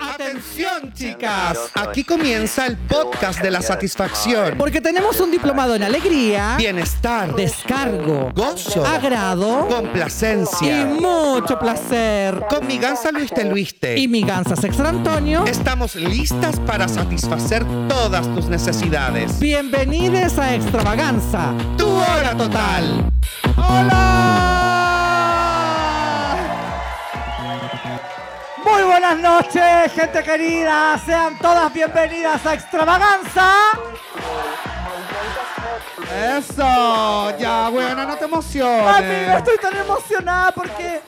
Atención, chicas. Aquí comienza el podcast de la satisfacción. Porque tenemos un diplomado en alegría, Bienestar, descargo, gozo, agrado y complacencia. mucho placer. Con mi gansa Luis de Luiste. Y mi gansa Sextra Antonio, Estamos listas para satisfacer todas tus necesidades. bienvenidos a Extravaganza. Tu hora total. ¡Hola! Muy buenas noches, gente querida. Sean todas bienvenidas a Extravaganza. Eso. Ya, buena, no te emociones. Amiga, estoy tan emocionada porque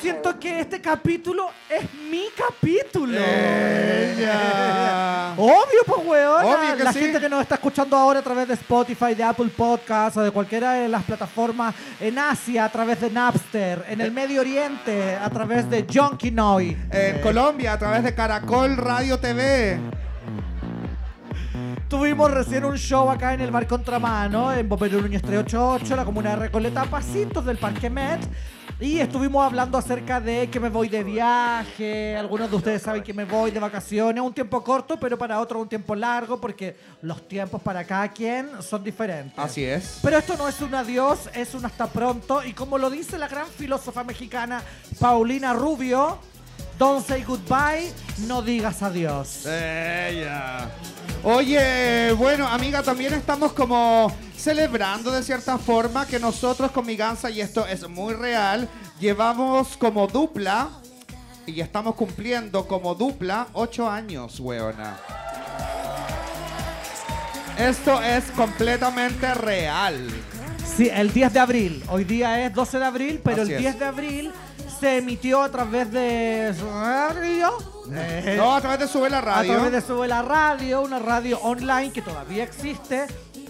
siento que este capítulo es mi capítulo. Ella. Obvio, pues, weón. Obvio que La sí. gente que nos está escuchando ahora a través de Spotify, de Apple Podcasts o de cualquiera de las plataformas en Asia, a través de Napster, en el Medio Oriente, a través de Junkie Noi. En Colombia, a través de Caracol Radio TV. Tuvimos recién un show acá en el Bar Contramano, en Bombero Núñez 388, la comuna de Recoleta, a pasitos del Parque Met. Y estuvimos hablando acerca de que me voy de viaje. Algunos de ustedes saben que me voy de vacaciones. Un tiempo corto, pero para otros un tiempo largo, porque los tiempos para cada quien son diferentes. Así es. Pero esto no es un adiós, es un hasta pronto. Y como lo dice la gran filósofa mexicana Paulina Rubio, don't say goodbye, no digas adiós. Ella. Oye, bueno, amiga, también estamos como celebrando de cierta forma que nosotros con mi gansa, y esto es muy real, llevamos como dupla y estamos cumpliendo como dupla ocho años, weona. Esto es completamente real. Sí, el 10 de abril. Hoy día es 12 de abril, pero Así el es. 10 de abril se emitió a través de radio. eh, No, a través de Sube la a Radio. través de Sube la Radio, una radio online que todavía existe.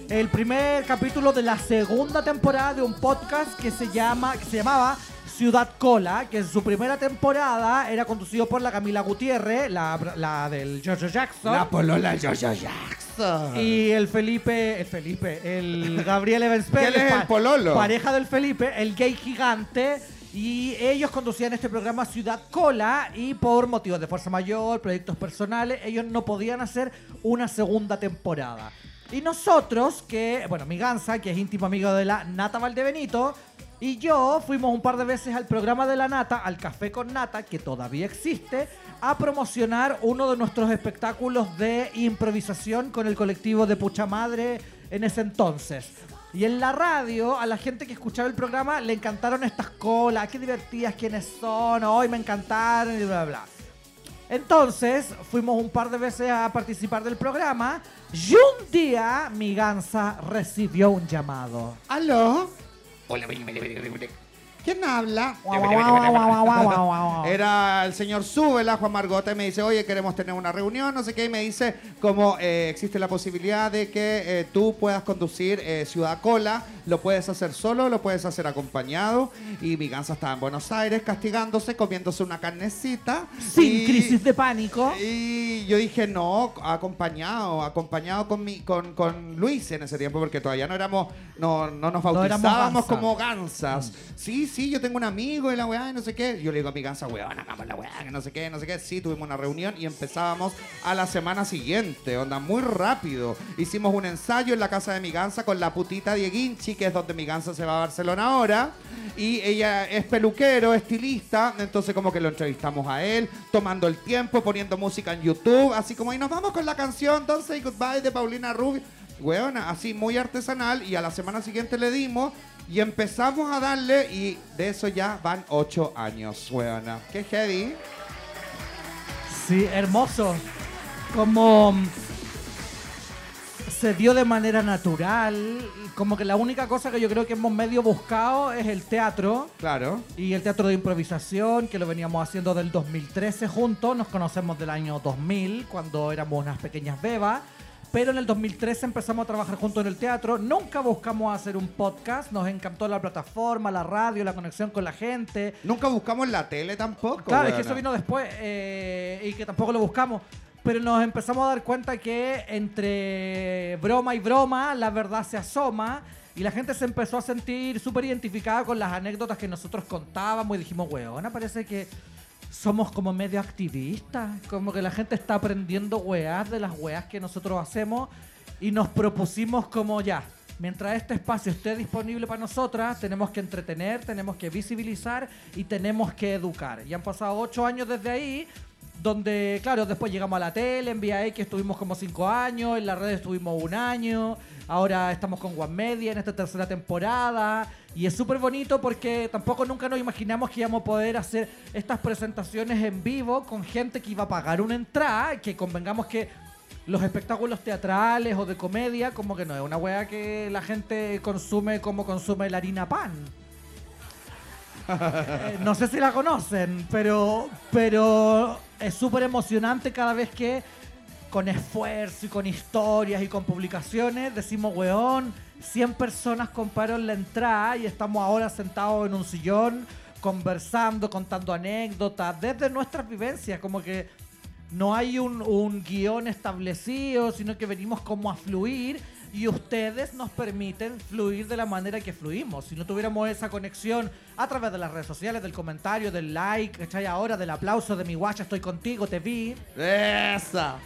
El primer capítulo de la segunda temporada de un podcast que se llama, que se llamaba Ciudad Cola, que en su primera temporada era conducido por la Camila Gutiérrez, la, la del George Jackson. La polola Jojo Jackson. Y el Felipe, el Felipe, el Gabriel Evans Pérez, ¿Quién es el pa- pololo? pareja del Felipe, el gay gigante. Y ellos conducían este programa Ciudad Cola y por motivos de fuerza mayor, proyectos personales, ellos no podían hacer una segunda temporada. Y nosotros, que, bueno, mi Gansa, que es íntimo amigo de la Nata Valdebenito, y yo fuimos un par de veces al programa de la Nata, al Café con Nata, que todavía existe, a promocionar uno de nuestros espectáculos de improvisación con el colectivo de Pucha Madre en ese entonces. Y en la radio, a la gente que escuchaba el programa le encantaron estas colas, qué divertidas quiénes son, hoy me encantaron y bla, bla, bla. Entonces, fuimos un par de veces a participar del programa y un día mi gansa recibió un llamado. ¿Aló? ¿Quién habla? Era el señor Súbela, Juan Margota, y me dice, oye, queremos tener una reunión, no sé qué, y me dice como eh, existe la posibilidad de que eh, tú puedas conducir eh, Ciudad Cola, lo puedes hacer solo, lo puedes hacer acompañado, y mi gansa estaba en Buenos Aires castigándose, comiéndose una carnecita. Sin y- crisis de pánico. Y yo dije, no, acompañado, acompañado con, mi, con, con Luis en ese tiempo, porque todavía no éramos, no, no nos No bautizábamos como gansas. Sí, sí, yo tengo un amigo y la weá, y no sé qué. Yo le digo a mi gansa, weón, hagamos la weá, que no sé qué, no sé qué. Sí, tuvimos una reunión y empezábamos a la semana siguiente, onda, muy rápido. Hicimos un ensayo en la casa de mi gansa con la putita Dieguinchi, que es donde mi gansa se va a Barcelona ahora. Y ella es peluquero, estilista, entonces como que lo entrevistamos a él, tomando el tiempo, poniendo música en YouTube, así como, y nos vamos con la canción Don't Say Goodbye de Paulina Rubio. Weona, así muy artesanal, y a la semana siguiente le dimos, y empezamos a darle, y de eso ya van ocho años, weona. Qué heavy. Sí, hermoso. Como mm, se dio de manera natural. Como que la única cosa que yo creo que hemos medio buscado es el teatro. Claro. Y el teatro de improvisación, que lo veníamos haciendo del 2013 juntos. Nos conocemos del año 2000, cuando éramos unas pequeñas bebas. Pero en el 2013 empezamos a trabajar juntos en el teatro. Nunca buscamos hacer un podcast. Nos encantó la plataforma, la radio, la conexión con la gente. Nunca buscamos la tele tampoco. Claro, es que eso vino después eh, y que tampoco lo buscamos. Pero nos empezamos a dar cuenta que entre broma y broma la verdad se asoma y la gente se empezó a sentir súper identificada con las anécdotas que nosotros contábamos y dijimos, weona, parece que somos como medio activistas, como que la gente está aprendiendo weas de las weas que nosotros hacemos y nos propusimos como ya, mientras este espacio esté disponible para nosotras, tenemos que entretener, tenemos que visibilizar y tenemos que educar. Y han pasado ocho años desde ahí, donde, claro, después llegamos a la tele, en Vía X estuvimos como cinco años, en las redes estuvimos un año, ahora estamos con One Media en esta tercera temporada, y es súper bonito porque tampoco nunca nos imaginamos que íbamos a poder hacer estas presentaciones en vivo con gente que iba a pagar una entrada, que convengamos que los espectáculos teatrales o de comedia, como que no es una wea que la gente consume como consume la harina pan. Eh, no sé si la conocen, pero, pero es súper emocionante cada vez que con esfuerzo y con historias y con publicaciones decimos, weón, 100 personas compraron la entrada y estamos ahora sentados en un sillón conversando, contando anécdotas desde nuestras vivencias, como que no hay un, un guion establecido, sino que venimos como a fluir y ustedes nos permiten fluir de la manera que fluimos. Si no tuviéramos esa conexión a través de las redes sociales, del comentario, del like, ¿cachai? Ahora, del aplauso de mi guacha, estoy contigo, te vi. Esa.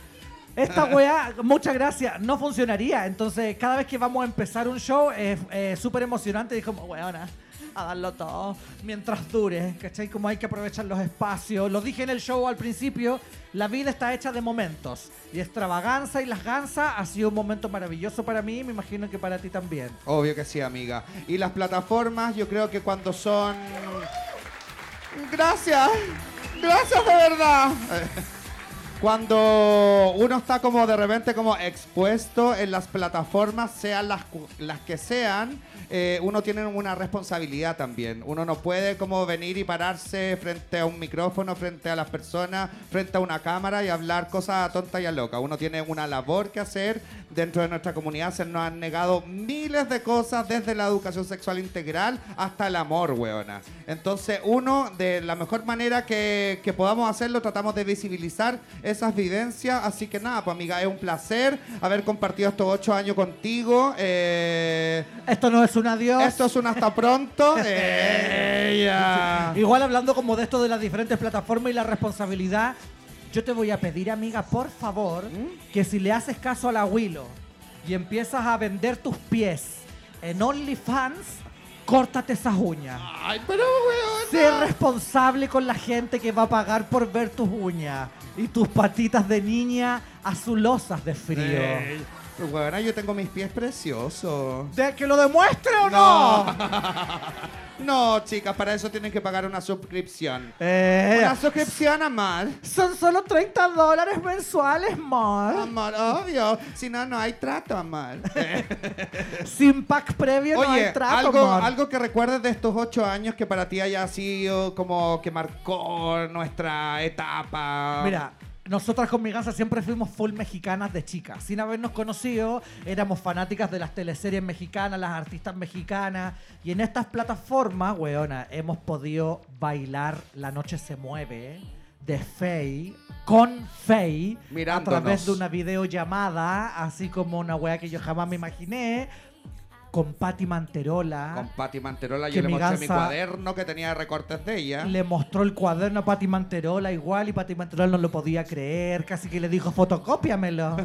Esta weá, muchas gracias, no funcionaría. Entonces, cada vez que vamos a empezar un show es es súper emocionante. Y como, weona, a darlo todo mientras dure, ¿cachai? Como hay que aprovechar los espacios. Lo dije en el show al principio, la vida está hecha de momentos. Y extravaganza y las gansas ha sido un momento maravilloso para mí, me imagino que para ti también. Obvio que sí, amiga. Y las plataformas, yo creo que cuando son. Gracias. Gracias de verdad. Cuando uno está como de repente como expuesto en las plataformas, sean las, las que sean, eh, uno tiene una responsabilidad también. Uno no puede como venir y pararse frente a un micrófono, frente a las personas, frente a una cámara y hablar cosas tontas y a locas. Uno tiene una labor que hacer dentro de nuestra comunidad. Se nos han negado miles de cosas desde la educación sexual integral hasta el amor, weona. Entonces, uno, de la mejor manera que, que podamos hacerlo, tratamos de visibilizar esas vivencias. Así que nada, pues amiga, es un placer haber compartido estos ocho años contigo. Eh, Esto no es un adiós. esto es un hasta pronto. Ella. Igual hablando como de esto de las diferentes plataformas y la responsabilidad, yo te voy a pedir, amiga, por favor, que si le haces caso a la Willow y empiezas a vender tus pies en OnlyFans, córtate esas uñas. Ay, pero weón. Sé responsable con la gente que va a pagar por ver tus uñas y tus patitas de niña azulosas de frío. Weona, yo tengo mis pies preciosos. ¿De que lo demuestre o no? No, chicas, para eso tienen que pagar una suscripción. Eh, Una suscripción, amor. son solo 30 dólares mensuales, Mar. Amor, obvio. Si no, no hay trato, amor. Sin pack previo no hay trato, algo, algo que recuerdes de estos ocho años que para ti haya sido como que marcó nuestra etapa. Mira, nosotras con mi siempre fuimos full mexicanas de chicas. Sin habernos conocido, éramos fanáticas de las teleseries mexicanas, las artistas mexicanas. Y en estas plataformas, weona, hemos podido bailar La Noche se Mueve de Faye con Faye a través de una videollamada, así como una wea que yo jamás me imaginé, con Patti Manterola. Con Patti Manterola yo le mi mostré mi cuaderno que tenía recortes de ella. Le mostró el cuaderno a Pati Manterola igual y Pati Manterola no lo podía creer. Casi que le dijo, fotocópiamelo.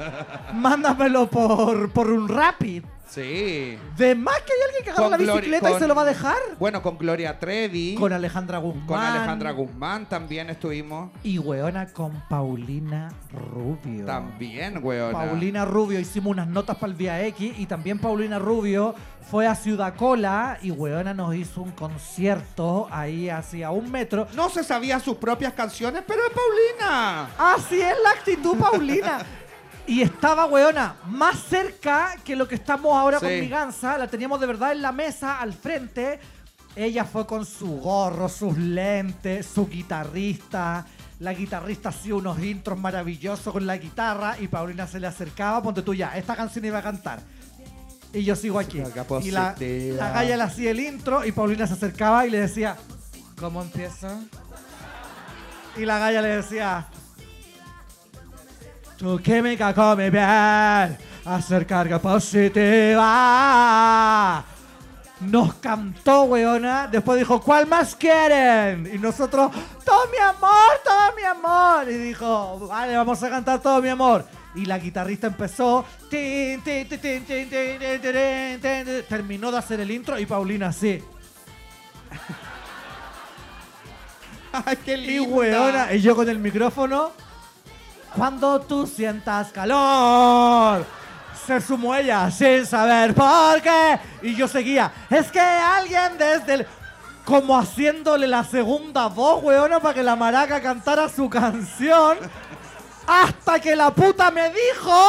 Mándamelo por, por un Rapid. Sí. De más que hay alguien que agarra Con la bicicleta y se lo va a dejar. Bueno, con Gloria Trevi. Con Alejandra Guzmán. con Alejandra Guzmán también estuvimos. Y weona con Paulina Rubio. También, weona. Paulina Rubio hicimos unas notas para el Vía X y también Paulina Rubio fue a Ciudad Cola y weona nos hizo un concierto ahí hacia un metro. No se sabía sus propias canciones, pero es Paulina. Así es la actitud, Paulina. Y estaba, weona, más cerca que lo que estamos ahora con Sí. mi gansa. La teníamos de verdad en la mesa, al frente. Ella fue con su gorro, sus lentes, su guitarrista. La guitarrista hacía unos intros maravillosos con la guitarra y Paulina se le acercaba. Ponte tú ya, esta canción iba a cantar. Y yo sigo aquí. Y la, la galla le hacía el intro y Paulina se acercaba y le decía, ¿cómo empieza? Y la galla le decía, tu química come bien, hacer carga positiva. Nos cantó, weona. Después dijo, ¿cuál más quieren? Y nosotros, todo mi amor, todo mi amor. Y dijo, vale, vamos a cantar todo mi amor. Y la guitarrista empezó. Terminó de hacer el intro y Paulina así. Qué linda. Y weona, y yo con el micrófono cuando tú sientas calor. Se sumó ella sin saber por qué. Y yo seguía. Es que alguien desde el. Como haciéndole la segunda voz, weona, para que la maraca cantara su canción. Hasta que la puta me dijo.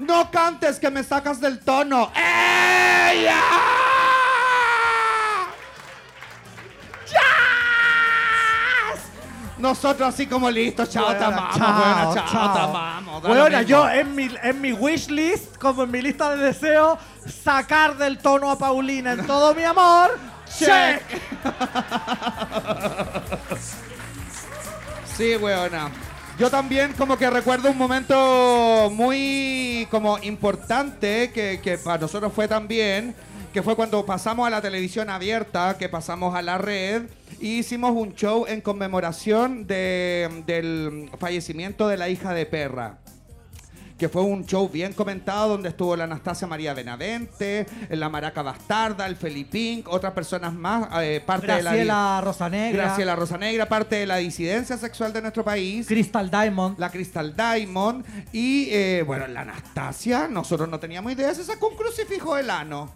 No cantes que me sacas del tono. ¡Ella! Nosotros así como listos, chao, te amamos, chao, chao, chao. te amamos. da lo Weona, mismo. yo en mi, en mi wishlist, como en mi lista de deseos, sacar del tono a Paulina en todo mi amor. Check. Sí, weona. Yo también como que recuerdo un momento muy como importante que, que para nosotros fue también, que fue cuando pasamos a la televisión abierta, que pasamos a la red y hicimos un show en conmemoración de- del fallecimiento de la hija de Perra que fue un show bien comentado donde estuvo la Anastasia María Benavente, la Maraca Bastarda, el Felipín, otras personas más, eh, parte de la Graciela Rosanegra. Graciela Rosanegra, parte de la disidencia sexual de nuestro país. Crystal Diamond. La Crystal Diamond y, eh, bueno, la Anastasia, nosotros no teníamos idea, se sacó un crucifijo del ano.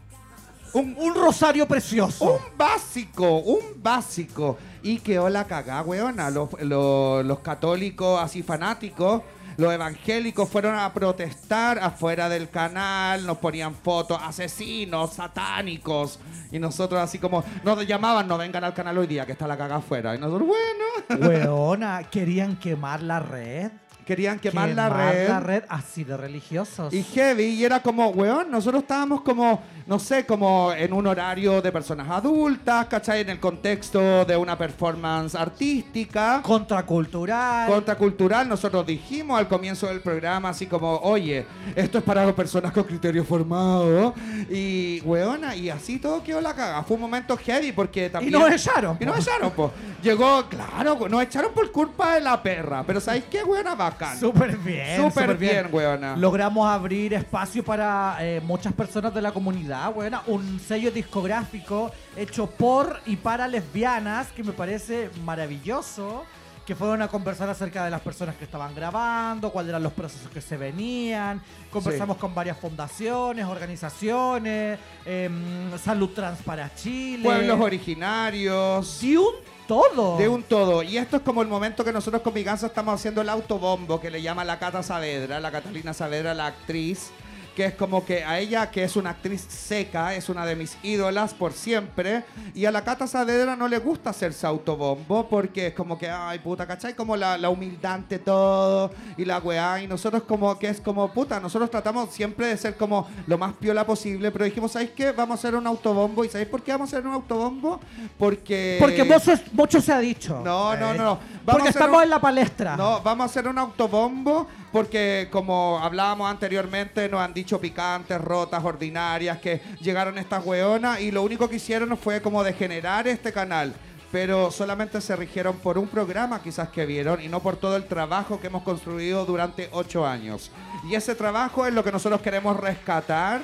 Un, Un rosario precioso. un básico, un básico. Y quedó la cagá, weona. Los, los- los católicos así fanáticos, los evangélicos fueron a protestar afuera del canal, nos ponían fotos, asesinos, satánicos. Y nosotros así como, nos llamaban, no vengan al canal hoy día, que está la cagá afuera. Y nosotros, bueno. Weona, querían quemar la red. Querían quemar, la red. la red así de religiosos. Y heavy, y era como, weón, nosotros estábamos como, no sé, como en un horario de personas adultas, ¿cachai? En el contexto de una performance artística, Contracultural. contracultural. Nosotros dijimos al comienzo del programa, así como, oye, esto es para personas con criterio formado. Y, weona, y así todo quedó la caga. Fue un momento heavy porque y también. nos echaron. Y nos echaron, pues. Llegó, claro, nos echaron por culpa de la perra. Pero ¿sabéis qué, weona? Bacán. Súper bien. Súper bien, weona. Logramos abrir espacio para eh, muchas personas de la comunidad, weona. Un sello discográfico hecho por y para lesbianas que me parece maravilloso. Que fueron a conversar acerca de las personas que estaban grabando, cuáles eran los procesos que se venían. Conversamos con varias fundaciones, organizaciones, em, Salud Trans para Chile. Pueblos originarios. De un todo. De un todo. Y esto es como el momento que nosotros con Viganza estamos haciendo el autobombo que le llama la Cata Saavedra, la Catalina Saavedra, la actriz. Que es como que a ella, que es una actriz seca, es una de mis ídolas por siempre. Y a la Cata Saavedra no le gusta hacerse autobombo porque es como que, ay puta, ¿cachai? Como la, la humildad ante todo y la weá. Y nosotros como que es como, puta, nosotros tratamos siempre de ser como lo más piola posible. Pero dijimos, ¿sabéis qué? Vamos a hacer un autobombo. ¿Y sabéis por qué vamos a hacer un autobombo? Porque... Porque mucho, mucho se ha dicho. No, no, Eh, no, no. Vamos Porque estamos un- en la palestra. No, vamos a hacer un autobombo porque como hablábamos anteriormente nos han dicho picantes, rotas, ordinarias, que llegaron estas weonas y lo único que hicieron fue como degenerar este canal. Pero solamente se rigieron por un programa quizás que vieron y no por todo el trabajo que hemos construido durante ocho años. Y ese trabajo es lo que nosotros queremos rescatar,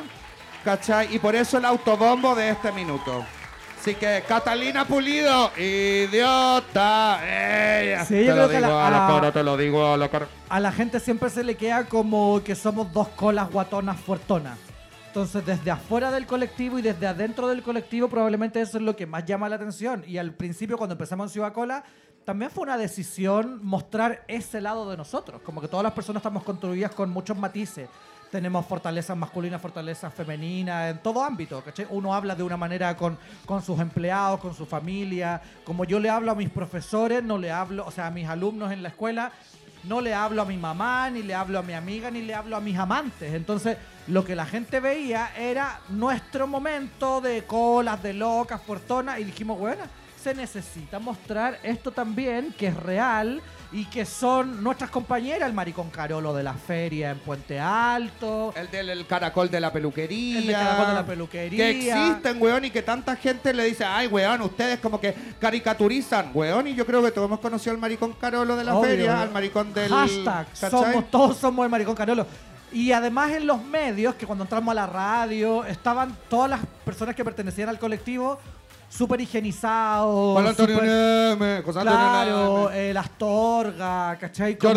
¿cachai? Y por eso el autobombo de este minuto. Así que Catalina Pulido, idiota. Ella. Sí, yo te lo creo que digo a la a- cara, te lo digo a la cara. A la gente siempre se le queda como que somos dos colas guatonas fuertonas. Entonces, desde afuera del colectivo y desde adentro del colectivo, probablemente eso es lo que más llama la atención. Y al principio, cuando empezamos en Ciudad Cola, también fue una decisión mostrar ese lado de nosotros. Como que todas las personas estamos construidas con muchos matices. Tenemos fortalezas masculinas, fortalezas femeninas, en todo ámbito. ¿cachai? Uno habla de una manera con, con sus empleados, con su familia. Como yo le hablo a mis profesores, no le hablo, o sea, a mis alumnos en la escuela, no le hablo a mi mamá, ni le hablo a mi amiga, ni le hablo a mis amantes. Entonces, lo que la gente veía era nuestro momento de colas, de locas, fortonas, y dijimos, bueno, se necesita mostrar esto también, que es real y que son nuestras compañeras, el maricón Carolo de la feria en Puente Alto. El del el caracol de la peluquería. El del caracol de la peluquería. Que existen, weón, y que tanta gente le dice, ay, weón, ustedes como que caricaturizan, weón, y yo creo que todos hemos conocido al maricón Carolo de la Obvio. feria, al maricón del... Hashtag, ¿cachai? somos, todos somos el maricón Carolo. Y además en los medios, que cuando entramos a la radio, estaban todas las personas que pertenecían al colectivo súper higienizados. Juan Antonio súper- Neme, José Antonio Claro, Neme, eh, las torgas, ¿cachai? Como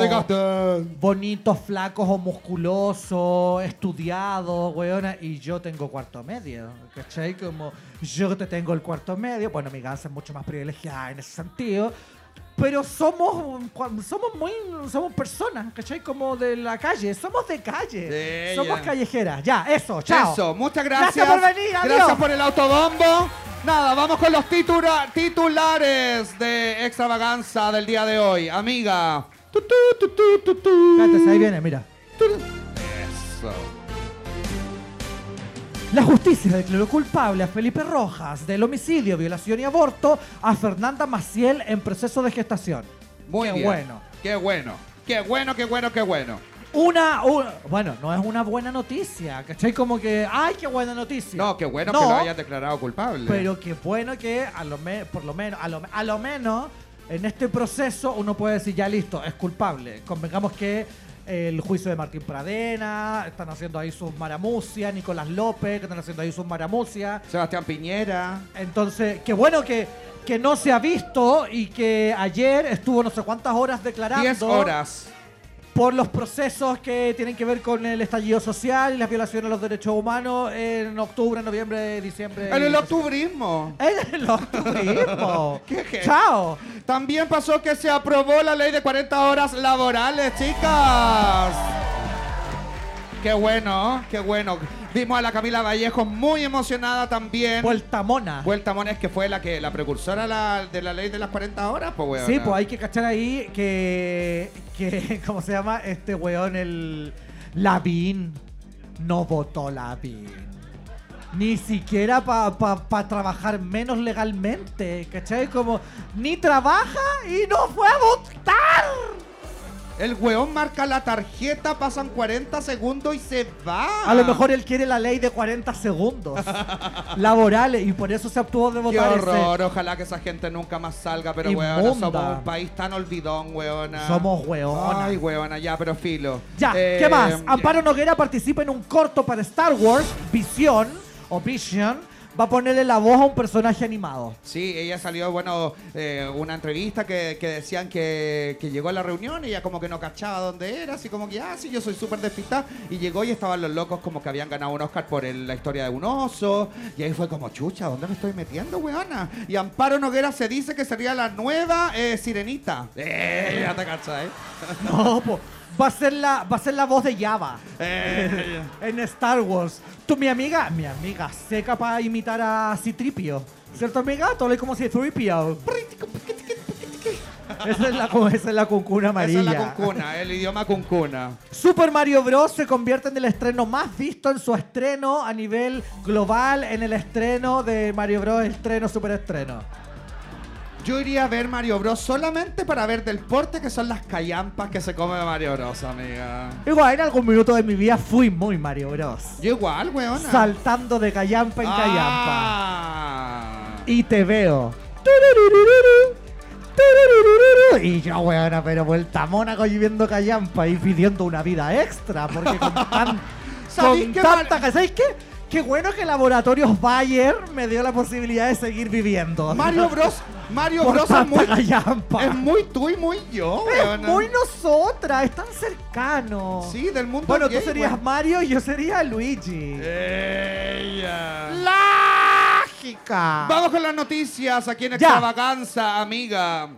bonitos, flacos o musculosos, estudiados, weona. Y yo tengo cuarto medio, ¿cachai? Como yo te tengo el cuarto medio. Bueno, mi gansa es mucho más privilegiada en ese sentido. Pero somos, somos muy, somos personas, ¿cachai? Como de la calle, somos de calle, Sí, somos ya. callejeras. Ya, eso, chao. Eso, muchas gracias. Gracias por venir, adiós. Gracias por el autobombo. Nada, vamos con los titura- titulares de extravaganza del día de hoy. Amiga. Tu, tu, tu, tu, tu, tu. Cállate, ahí viene, mira. Eso. La justicia declaró culpable a Felipe Rojas del homicidio, violación y aborto a Fernanda Maciel en proceso de gestación. Muy Qué bien. bueno. Qué bueno. Qué bueno, qué bueno, qué bueno. Una, una- bueno, no es una buena noticia, ¿cachai? Como que, ay, qué buena noticia. No, qué bueno No, que lo hayas declarado culpable. Pero qué bueno que, a lo me- por lo menos, a lo, a lo menos, en este proceso uno puede decir, ya listo, es culpable. Convengamos que el juicio de Martín Pradena, están haciendo ahí sus maramucias, Nicolás López, que están haciendo ahí sus maramucias. Sebastián Piñera. Entonces, qué bueno que, que no se ha visto y que ayer estuvo no sé cuántas horas declarando 10 horas. Por los procesos que tienen que ver con el estallido social y las violaciones a los derechos humanos en octubre, noviembre, diciembre. En el octubrismo. En el octubrismo. ¿Qué, qué? Chao. También pasó que se aprobó la ley de 40 horas laborales, chicas. Qué bueno, qué bueno. Vimos a la Camila Vallejo muy emocionada también. Vuelta mona. Vuelta Mones, que fue la que la precursora la- de la ley de las 40 horas, pues weón. Sí, pues hay que cachar ahí que, que ¿cómo se llama? Este weón, el Lavín, no votó Lavín. Ni siquiera para trabajar menos legalmente, ¿cachai? Como, ni trabaja y no fue a votar. El weón marca la tarjeta, pasan 40 segundos y se va. A lo mejor él quiere la ley de 40 segundos laborales y por eso se obtuvo de Qué votar ese- horror, ojalá que esa gente nunca más salga, pero weón, somos un país tan olvidón, weona. Somos weona. Ay, weona, ya, pero filo. Ya, Eh, ¿qué más? Amparo Noguera participa en un corto para Star Wars, Visión, o Vision, va a ponerle la voz a un personaje animado. Sí, ella salió, bueno, eh, una entrevista que, que decían que, que llegó a la reunión y ella como que no cachaba dónde era, así como que, ah, sí, yo soy súper despistada. Y llegó y estaban los locos como que habían ganado un Oscar por el- la historia de un oso. Y ahí fue como, chucha, ¿dónde me estoy metiendo, weona? Y Amparo Noguera se dice que sería la nueva eh, sirenita. Eh, ya te cachai. No, po, va a ser la, va a ser la voz de Java Eh, en Star Wars. Tú, mi amiga, mi amiga, seca para imitar a Citripio. ¿Cierto, amiga? Todo como Citripio. Esa es la, esa es la cuncuna amarilla. esa es la cuncuna, el idioma cuncuna. Super Mario Bros. se convierte en el estreno más visto en su estreno a nivel global, en el estreno de Mario Bros. estreno, super estreno. Yo iría a ver Mario Bros solamente para ver del porte que son las callampas que se come Mario Bros, amiga. Igual, en algún minuto de mi vida fui muy Mario Bros. Yo igual, weona. Saltando de callampa en callampa. Ah. Y te veo. Y yo, weona, pero vuelta a Mónaco y viendo callampa y pidiendo una vida extra. Porque con, tan, ¿Sabéis con tanta... Mar- ¿Sabéis qué? Qué bueno que Laboratorios Bayer me dio la posibilidad de seguir viviendo. Mario Bros, Mario Por Bros es muy, es muy tú y muy yo, Es weona. muy nosotras, es tan cercano. Sí, del mundo Bueno, tú serías. Mario y yo sería Luigi. Ella. ¡Lágica! Vamos con las noticias aquí en Ya. Extravaganza, amiga.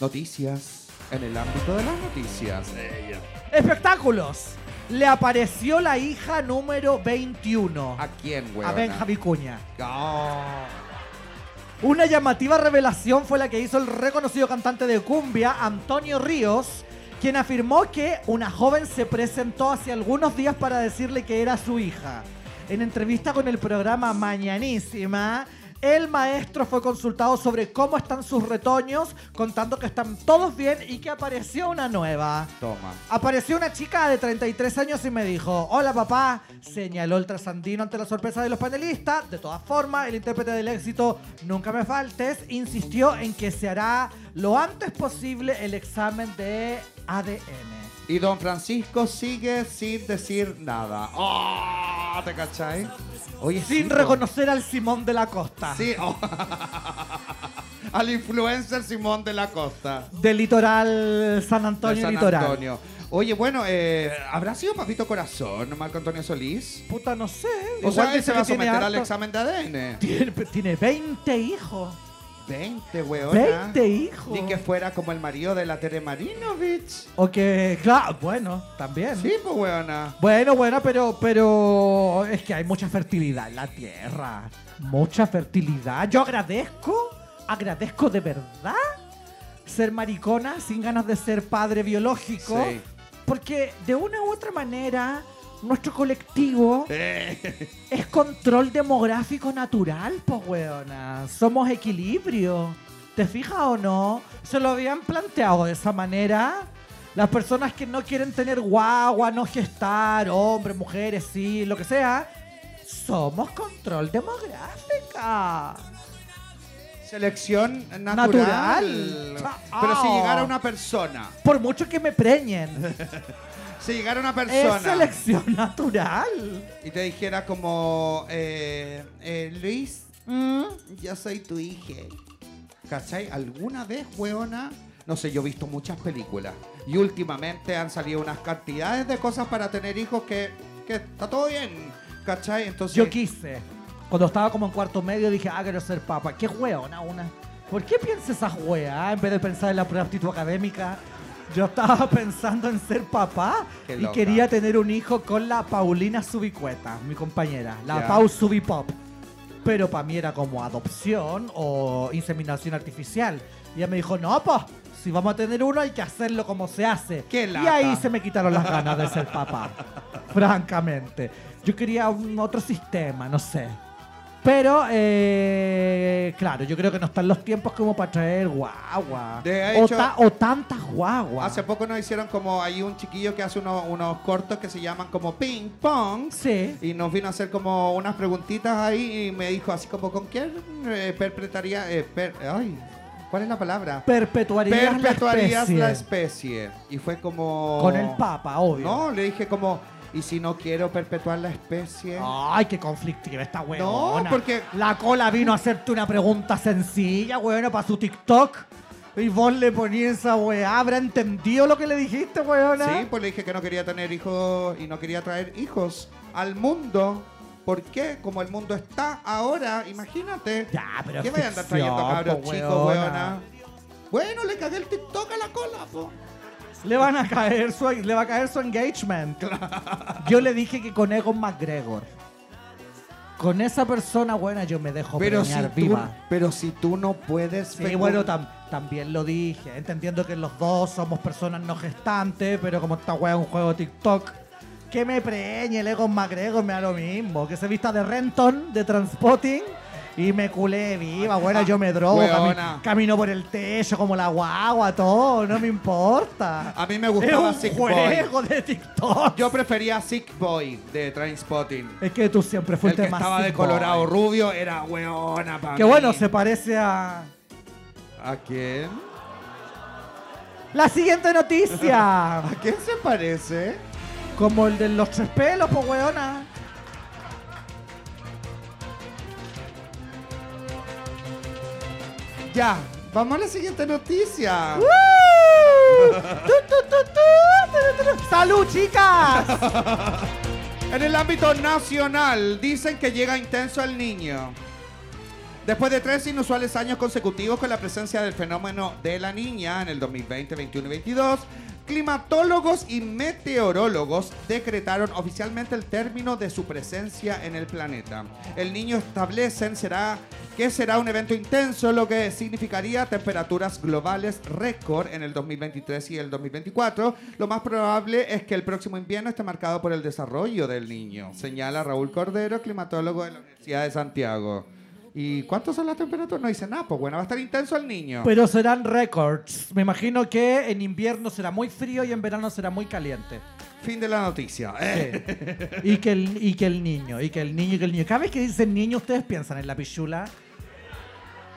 Noticias en el ámbito de las noticias. Ella. Espectáculos. Le apareció la hija número 21 ¿A quién, a weona? Benja Vicuña. Oh. Una llamativa revelación fue la que hizo el reconocido cantante de cumbia, Antonio Ríos, quien afirmó que una joven se presentó hace algunos días para decirle que era su hija. En entrevista con el programa Mañanísima, El maestro fue consultado sobre cómo están sus retoños, contando que están todos bien y que apareció una nueva. Toma. Apareció una chica de 33 años y me dijo, hola papá, señaló el trasandino ante la sorpresa de los panelistas. De todas formas, el intérprete del éxito, nunca me faltes, insistió en que se hará lo antes posible el examen de ADN. Y don Francisco sigue sin decir nada. ¡Oh! ¿Te cachai? Oye, Sin reconocer al Simón de la Costa. Sí. oh. Al influencer Simón de la Costa. Del litoral San de Antonio San Litoral. Antonio. Oye, bueno, eh, ¿habrá sido Papito Corazón, Marco Antonio Solís? Puta, no sé. O Igual sea, él se va a someter al examen de ADN. Tiene, tiene 20 hijos. 20, weona. 20 hijos. Ni que fuera como el marido de la Tere Marinovich. O que, claro, bueno, también. Sí, pues, weona. Bueno, bueno, pero, pero es que hay mucha fertilidad en la tierra. Mucha fertilidad. Yo agradezco, agradezco de verdad ser maricona sin ganas de ser padre biológico. Sí. Porque de una u otra manera, nuestro colectivo Eh, es control demográfico natural, pues, weona. Somos equilibrio. ¿Te fijas o no? ¿Se lo habían planteado de esa manera? Las personas que no quieren tener guagua, no gestar, hombres, mujeres, sí, lo que sea, somos control demográfica. Selección natural. Natural. Pero si llegara una persona, Por mucho que me preñen, si llegara una es persona selección natural. y te dijera como, eh, eh, Luis, Mm. yo soy tu hija. ¿Cachai? ¿Alguna vez, weona? No sé, yo he visto muchas películas y últimamente han salido unas cantidades de cosas para tener hijos que, que está todo bien. ¿Cachai? Entonces, Yo quise. Cuando estaba como en cuarto medio dije, ah, quiero ser papa. Qué hueona una. ¿Por qué piensa esas weas en vez de pensar en la aptitud académica? Yo estaba pensando en ser papá Qué y loca. quería tener un hijo con la Paulina Subicueta, mi compañera, la Ya. Pau Subipop. Pero para mí era como adopción o inseminación artificial. Y ella me dijo, no, pues, si vamos a tener uno hay que hacerlo como se hace. Qué y lata. ahí se me quitaron las ganas de ser papá. francamente. Yo quería un otro sistema, no sé. Pero, eh, claro, yo creo que no están los tiempos como para traer guagua. De o, hecho- ta- o tantas guaguas. Hace poco nos hicieron como hay un chiquillo que hace unos, unos cortos que se llaman como ping pong. Sí. Y nos vino a hacer como unas preguntitas ahí y me dijo así como, ¿con quién eh, perpetraría? eh, per- ay, ¿cuál es la palabra? Perpetuarías, Perpetuarías la la especie. especie. Y fue como... Con el papa, obvio. No, le dije como, ¿y si no quiero perpetuar la especie? Ay, qué conflictiva esta huevona. No, porque- La cola vino a hacerte una pregunta sencilla, huevona, para su TikTok. Y vos le ponías esa weá. ¿Habrá entendido lo que le dijiste, huevona? Sí, pues le dije que no quería tener hijos y no quería traer hijos al mundo. ¿Por qué? Como el mundo está ahora, imagínate. Ya, pero ¿Qué vayan a andar trayendo cabros po, chicos, weona. weona? Bueno, le cagué el TikTok a la cola, po. Le van a caer su, le va a caer su engagement. Yo le dije que con Egon McGregor. Con esa persona buena yo me dejo Pero si, tú, viva. pero si tú no puedes... Sí, bueno, tam- también lo dije, entendiendo que los dos somos personas no gestantes, pero como esta wea es un juego TikTok, que me preñe el Egon McGregor, me da lo mismo, que se vista de Renton, de Transpotting, y me culé viva, bueno, yo me drogo, cami- camino por el techo como la guagua, todo, no me importa. A mí me Es gustaba un Sick Boy. juego de TikTok. Yo prefería Sick Boy de Trainspotting. es que tú siempre El fuiste que más estaba de sick boy. colorado rubio era weona para Que bueno, se parece a... ¿A quién? La siguiente noticia. ¿A quién se parece? Como el de los tres pelos, pues weona. Ya, vamos a la siguiente noticia. ¡Salud, chicas! En el ámbito nacional, dicen que llega intenso el niño. Después de tres inusuales años consecutivos con la presencia del fenómeno de la niña en el 2020, 21 y 22, climatólogos y meteorólogos decretaron oficialmente el término de su presencia en el planeta. El niño establecen será que será un evento intenso, lo que significaría temperaturas globales récord en el 2023 y el 2024. Lo más probable es que el próximo invierno esté marcado por el desarrollo del niño, señala Raúl Cordero, climatólogo de la Universidad de Santiago. ¿Y cuántas son las temperaturas? No dice nada, pues bueno, va a estar intenso el niño. Pero serán récords. Me imagino que en invierno será muy frío y en verano será muy caliente. Fin de la noticia. Sí. y, que el, y que el niño, y que el niño, y que el niño. Cada vez que dicen niño, ustedes piensan en la pichula.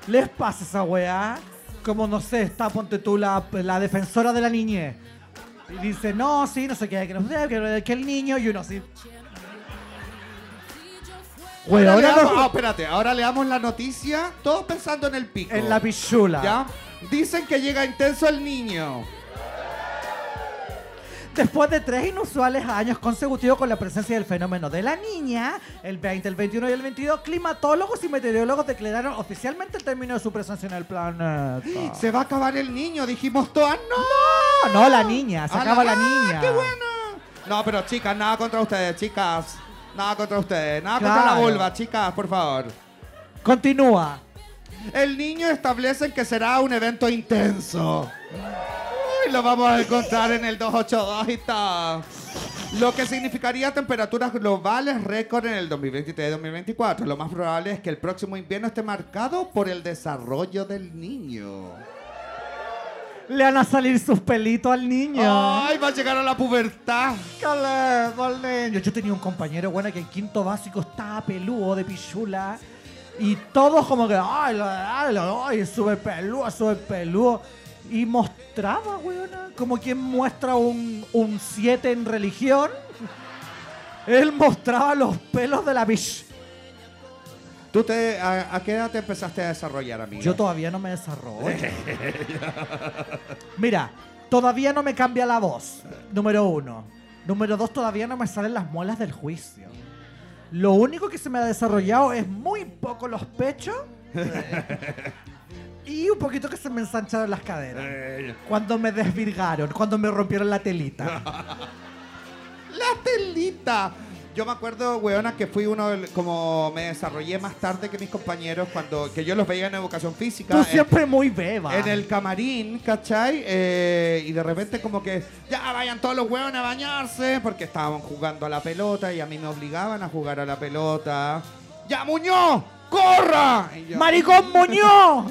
¿Les pasa esa weá? Como no sé, está, ponte tú, la, la defensora de la niñez. Y dice, no, sí, no sé qué, que no que el niño, y uno así. Ahora Weón, le damos- no- ah, espérate, ahora le damos la noticia, todos pensando en el pico. en la pichula. ¿Ya? Dicen que llega intenso el niño. Después de tres inusuales años consecutivos con la presencia del fenómeno de la niña, el 20, el 21 y el 22, climatólogos y meteorólogos declararon oficialmente el término de su presencia en el planeta. Se va a acabar el niño, dijimos todas, no. No, no, la niña, se A acaba la ¡Ah, niña. ¡Qué bueno! No, pero chicas, nada contra ustedes, chicas. Nada contra ustedes, nada contra la vulva, chicas, por favor. Continúa. El niño establece que será un evento intenso. Uy, lo vamos a encontrar en el 282 y todo. Lo que significaría temperaturas globales récord en el 2023-2024. Lo más probable es que el próximo invierno esté marcado por el desarrollo del niño. Le van a salir sus pelitos al niño. ¡Ay, va a llegar a la pubertad! ¡Qué lindo el niño! Yo tenía un compañero, bueno, que en quinto básico estaba peludo de pichula. Y todos como que, ay, ay, ay, súper peludo, súper peludo. Y mostraba, weona, como quien muestra un 7 en religión. Él mostraba los pelos de la pich. ¿Tú te, a, a qué edad te empezaste a desarrollar, amigo? Yo todavía no me desarrollo. Mira, todavía no me cambia la voz. Número uno. Número dos, todavía no me salen las muelas del juicio. Lo único que se me ha desarrollado es muy poco los pechos y un poquito que se me ensancharon las caderas. Cuando me desvirgaron, cuando me rompieron la telita. ¡La telita! Yo me acuerdo, weona, que fui uno, del- como me desarrollé más tarde que mis compañeros, cuando que yo los veía en educación física. Tú en- siempre muy beba. En el camarín, ¿cachai? Eh, y de repente como que ya vayan todos los huevones a bañarse porque estaban jugando a la pelota y a mí me obligaban a jugar a la pelota. ¡Ya, Muñoz! ¡Corra! Y yo, ¡Maricón Muñoz!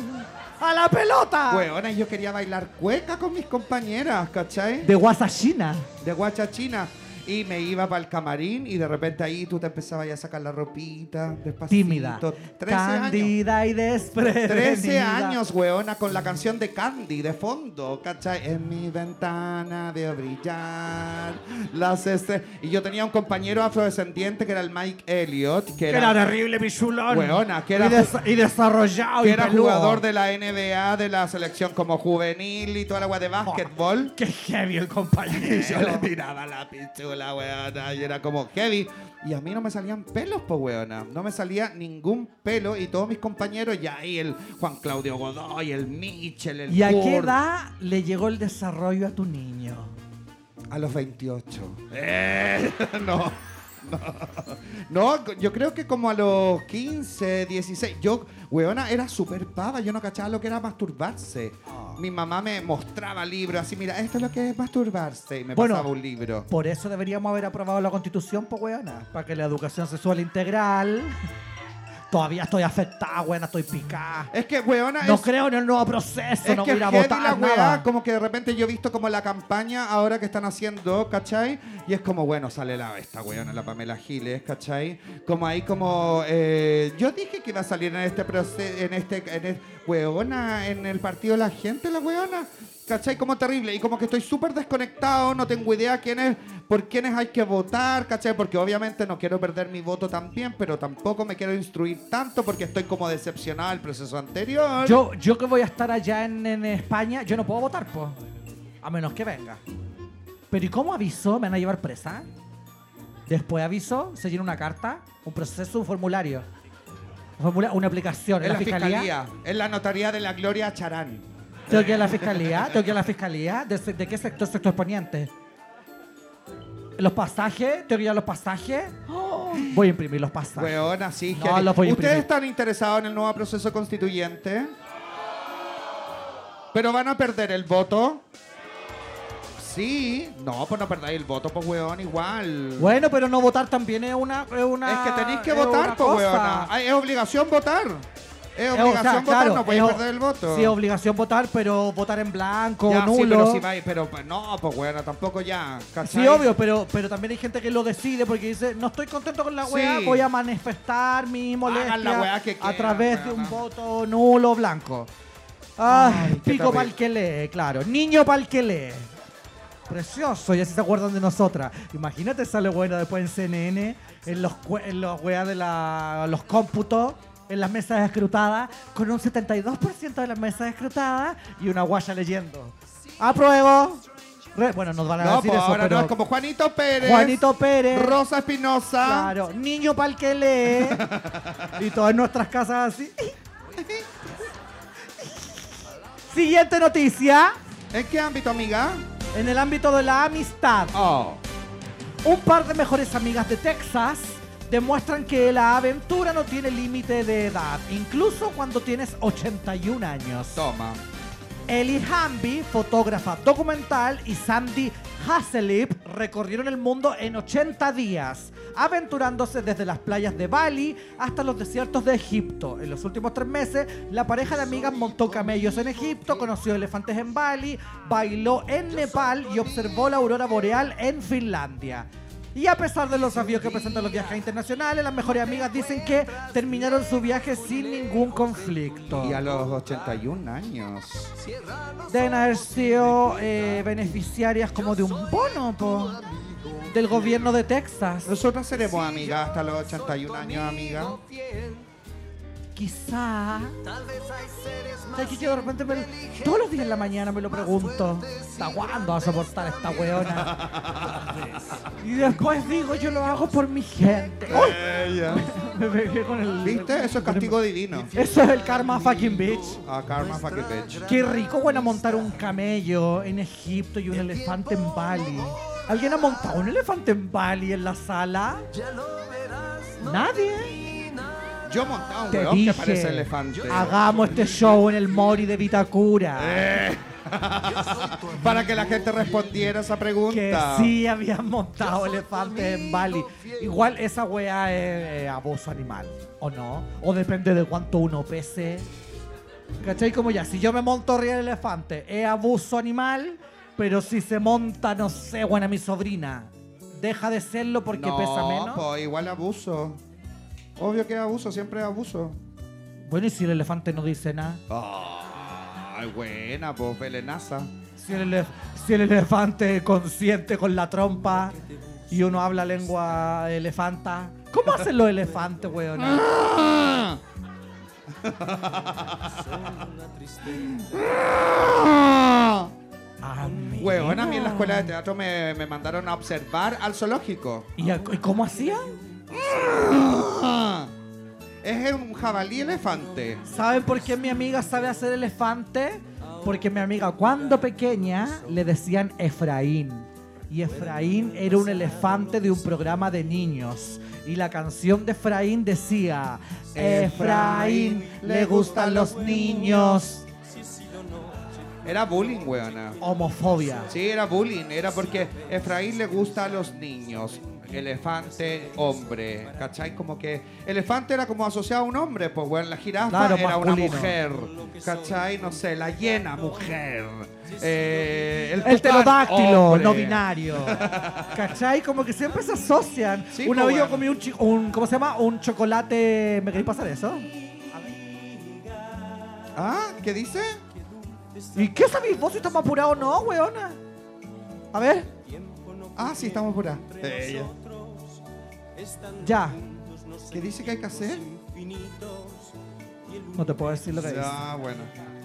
¡A la pelota! Huevona, y yo quería bailar cueca con mis compañeras, ¿cachai? De Guasachina. de guachachina. Y me iba para el camarín y de repente ahí tú te empezabas ya a sacar la ropita, despacito. Tímida. 13 años. Y desprevenida. 13 años, weona, con la canción de Candy de fondo, ¿cachai? En mi ventana veo brillar las este Y yo tenía un compañero afrodescendiente que era el Mike Elliott, que era, era terrible, pichulón. Weona, que era y, des- y desarrollado. que y era peludo. jugador de la NBA, de la selección como juvenil y toda la agua de básquetbol. Qué heavy el Y compañero. yo le tiraba la pichula, weona, y era como heavy. Y a mí no me salían pelos, pues, weona. No me salía ningún pelo y todos mis compañeros, ya ahí el Juan Claudio Godoy, el Michel, el ¿Y a qué edad le llegó el desarrollo a tu niño? A los 28. Eh, no. No, no, yo creo que como a los 15, 16. Yo, weona, era súper pava. Yo no cachaba lo que era masturbarse. Mi mamá me mostraba libros así, mira, esto es lo que es masturbarse. Y me Bueno, pasaba un libro. Por eso deberíamos haber aprobado la constitución, pues, weona. Para que la educación sexual integral. Todavía estoy afectada, weona, estoy picada. Es que, weona, No es, creo en el nuevo proceso, es no que voy a heavy votar la weá, nada. como que de repente yo he visto como la campaña ahora que están haciendo, ¿cachai? Y es como, bueno, sale la esta weona, la Pamela Giles, ¿cachai? Como ahí como, eh, yo dije que iba a salir en este proceso, en este, en el, weona, en el partido de la gente, la weona. ¿Cachai? Como terrible. Y como que estoy súper desconectado, no tengo idea quiénes, por quiénes hay que votar, ¿cachai? Porque obviamente no quiero perder mi voto también, pero tampoco me quiero instruir tanto porque estoy como decepcionado del proceso anterior. Yo, yo que voy a estar allá en, en España, yo no puedo votar, pues. A menos que venga. Pero ¿y cómo aviso? ¿Me van a llevar presa? Después aviso, se llena una carta, un proceso, un formulario. Un formula- una aplicación. En ¿En la fiscalía, en la notaría de la Gloria Charán. Tengo que ir a la fiscalía, tengo que ir a la fiscalía. ¿De, de qué sector? Sector poniente. Los pasajes, tengo que ir a los pasajes. Oh, voy a imprimir los pasajes. Weona, sí, No, heavy. los voy a ¿Ustedes imprimir. están interesados en el nuevo proceso constituyente? ¿Pero van a perder el voto? Sí, no, pues no perdáis el voto, pues weón, igual. Bueno, pero no votar también es una. Es, una, es que tenéis que votar, pues weón. Ay, Es obligación votar. Es o sea, obligación votar, claro, no podéis perder el voto. Sí, es obligación votar, pero votar en blanco, Ya, sí, nulo. pero si vais, pero pues, no, pues bueno, tampoco ya. ¿cachai? Sí, obvio, pero, pero también hay gente que lo decide porque dice, no estoy contento con la Sí. weá, voy a manifestar mi molestia la weá a través de un voto nulo blanco. Ay, Ay, qué pico pa'l que lee, claro. Niño pa'l que lee. Precioso, y así se acuerdan de nosotras. Imagínate, sale bueno después en CNN, en los, en los weas de la, los cómputos, en las mesas escrutadas, con un 72% de las mesas escrutadas y una guaya leyendo. Apruebo. Re- bueno, nos van a No, decir pues eso, ahora pero no, es como Juanito Pérez. Juanito Pérez. Rosa Espinosa. Claro, niño pa'l que lee. y todas nuestras casas así. Siguiente noticia. ¿En qué ámbito, amiga? En el ámbito de la amistad. Oh. Un par de mejores amigas de Texas demuestran que la aventura no tiene límite de edad, incluso cuando tienes 81 años. Toma. Ellie Hamby, fotógrafa documental, y Sandy Hasselip recorrieron el mundo en 80 días, aventurándose desde las playas de Bali hasta los desiertos de Egipto. En los últimos tres meses, la pareja de amigas montó camellos en Egipto, conoció elefantes en Bali, bailó en Nepal y observó la aurora boreal en Finlandia. Y a pesar de los desafíos que presentan los viajes internacionales, las mejores amigas dicen que terminaron su viaje sin ningún conflicto. Y a los 81 años. Deben haber sido eh, beneficiarias como de un bono po, del gobierno de Texas. Nosotras seremos amigas hasta los 81 años, amiga. Quizá. ¿Sabes qué? Yo de repente me- todos los días en la mañana me lo pregunto. ¿Hasta cuándo va a soportar esta weona? Y después digo, yo lo hago por mi gente. ¡Uy! Ella. Me pegué con el. ¿Viste? Eso es castigo divino. Eso es el karma fucking bitch. Ah, karma fucking bitch. Qué rico, bueno, montar un camello en Egipto y un elefante en Bali. ¿Alguien ha montado un elefante en Bali en la sala? Nadie. Yo montaba un Te weón dije, que parece elefante. hagamos este show en el Mori de Vitacura. Eh. Para que la gente respondiera esa Que pregunta. sí habían montado elefantes en Bali. Igual esa weá es eh, abuso animal, ¿o no? O depende de cuánto uno pese. ¿Cachai? Como ya, si yo me monto arriba del elefante, es abuso animal, pero si se monta, no sé, buena mi sobrina, deja de serlo porque no, pesa menos. po, igual abuso. Obvio que es abuso, siempre es abuso. Bueno, y si el elefante no dice nada. Ay, buena, pues, velenaza. Si el, elef- si el elefante consciente con la trompa y uno habla lengua elefanta. ¿Cómo hacen los elefantes, weón? Amigo. Weón, a mí en la escuela de teatro me, me mandaron a observar al zoológico. ¿Y, a- y cómo hacían? Es un jabalí elefante. ¿Saben por qué mi amiga sabe hacer elefante? Porque mi amiga cuando pequeña le decían Efraín. Y Efraín era un elefante de un programa de niños. Y la canción de Efraín decía, Efraín le gustan los niños. Era bullying, weona. Homofobia. Sí, era bullying. Era porque Efraín le gusta a los niños. Elefante, hombre. ¿Cachai? Como que elefante era como asociado a un hombre. Pues, bueno, la jirafa Claro, era una mujer. ¿Cachai? No sé, la hiena, mujer. Eh, El tucán, pterodáctilo, no binario. ¿Cachai? Como que siempre se asocian. Sí, Una vez yo comí un, ¿cómo se llama? Un chocolate. ¿Me queréis pasar eso? ¿Ah? ¿Qué dice? ¿Y qué sabéis vos si estamos apurados o no, weona? A ver, Ah, sí, estamos por ahí. Ya. ¿Qué dice que hay que hacer? No te puedo decir lo que dice. Ah, bueno.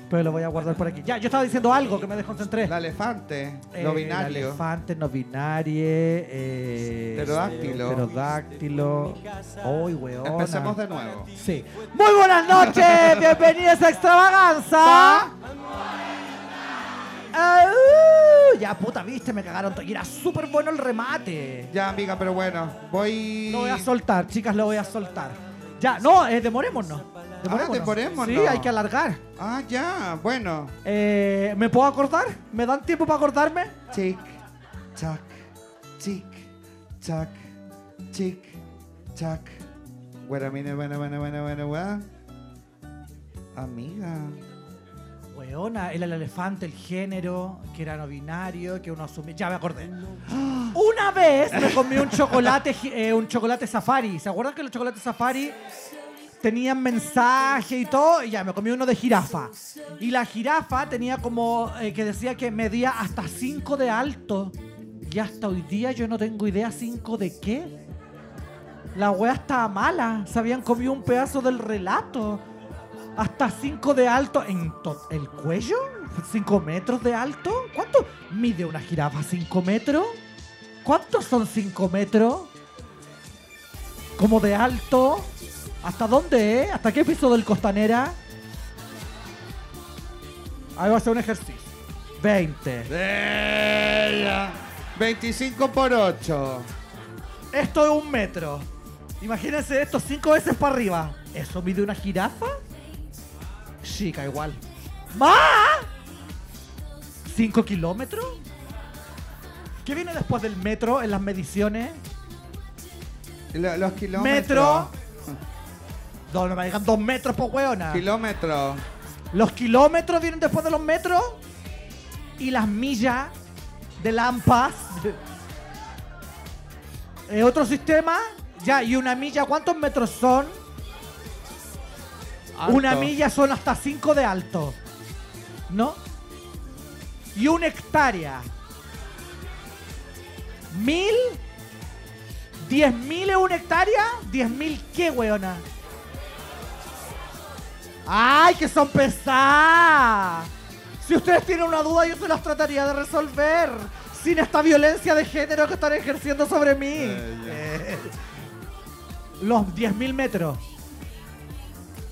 Pero lo voy a guardar por aquí. Ya, yo estaba diciendo algo que me desconcentré. La elefante, Eh, el binario. elefante no binario. Eh, Pterodáctilo. Pterodáctilo. Uy, weona. Empecemos de nuevo. Sí. Muy buenas noches, bienvenidos a Extravaganza. Ah, ya puta, viste, me cagaron todo. Y era súper bueno el remate. Ya, amiga, pero bueno, voy. Lo voy a soltar, chicas, lo voy a soltar. Ya, no, eh, demorémonos. Demorémonos. demorémonos. Sí, hay que alargar. Ah, ya, bueno. Eh, ¿Me puedo acordar? ¿Me dan tiempo para acordarme? Sí. tac, tic, tac, tic, tac. Bueno, bueno, bueno, bueno, bueno, bueno. Amiga. Weona, era el elefante, el género, que era no binario, que uno asumía. Ya me acordé. Una vez me comí un chocolate, eh, un chocolate safari. ¿Se acuerdan que los chocolates safari tenían mensaje y todo? Y ya me comí uno de jirafa. Y la jirafa tenía como eh, que decía que medía hasta 5 de alto. Y hasta hoy día yo no tengo idea 5 de qué. La wea estaba mala. Se habían comido un pedazo del relato. Hasta 5 de alto en el cuello. 5 metros de alto. ¿Cuánto mide una jirafa? ¿5 metros? ¿Cuántos son 5 metros? Como de alto. ¿Hasta dónde, eh? ¿Hasta qué piso del Costanera? Ahí va a hacer un ejercicio. 20. Ella. 25 por 8. Esto es un metro. Imagínense esto cinco veces para arriba. ¿Eso mide una jirafa? Chica, igual. ¿Más? ¿Cinco kilómetros? ¿Qué viene después del metro en las mediciones? Lo- Los kilómetros. Metro. No, no me digan dos metros por hueona. Kilómetros. Los kilómetros vienen después de los metros. Y las millas de Lampas. Eh, otro sistema. Ya, y una milla, ¿cuántos metros son? Una milla son hasta 5 de alto. ¿No? Y una hectárea. ¿Mil? ¿Diez mil es una hectárea? ¿Diez mil qué, weona? ¡Ay, que son pesadas! Si ustedes tienen una duda, yo se las trataría de resolver. Sin esta violencia de género que están ejerciendo sobre mí. Eh, Los 10.000 metros.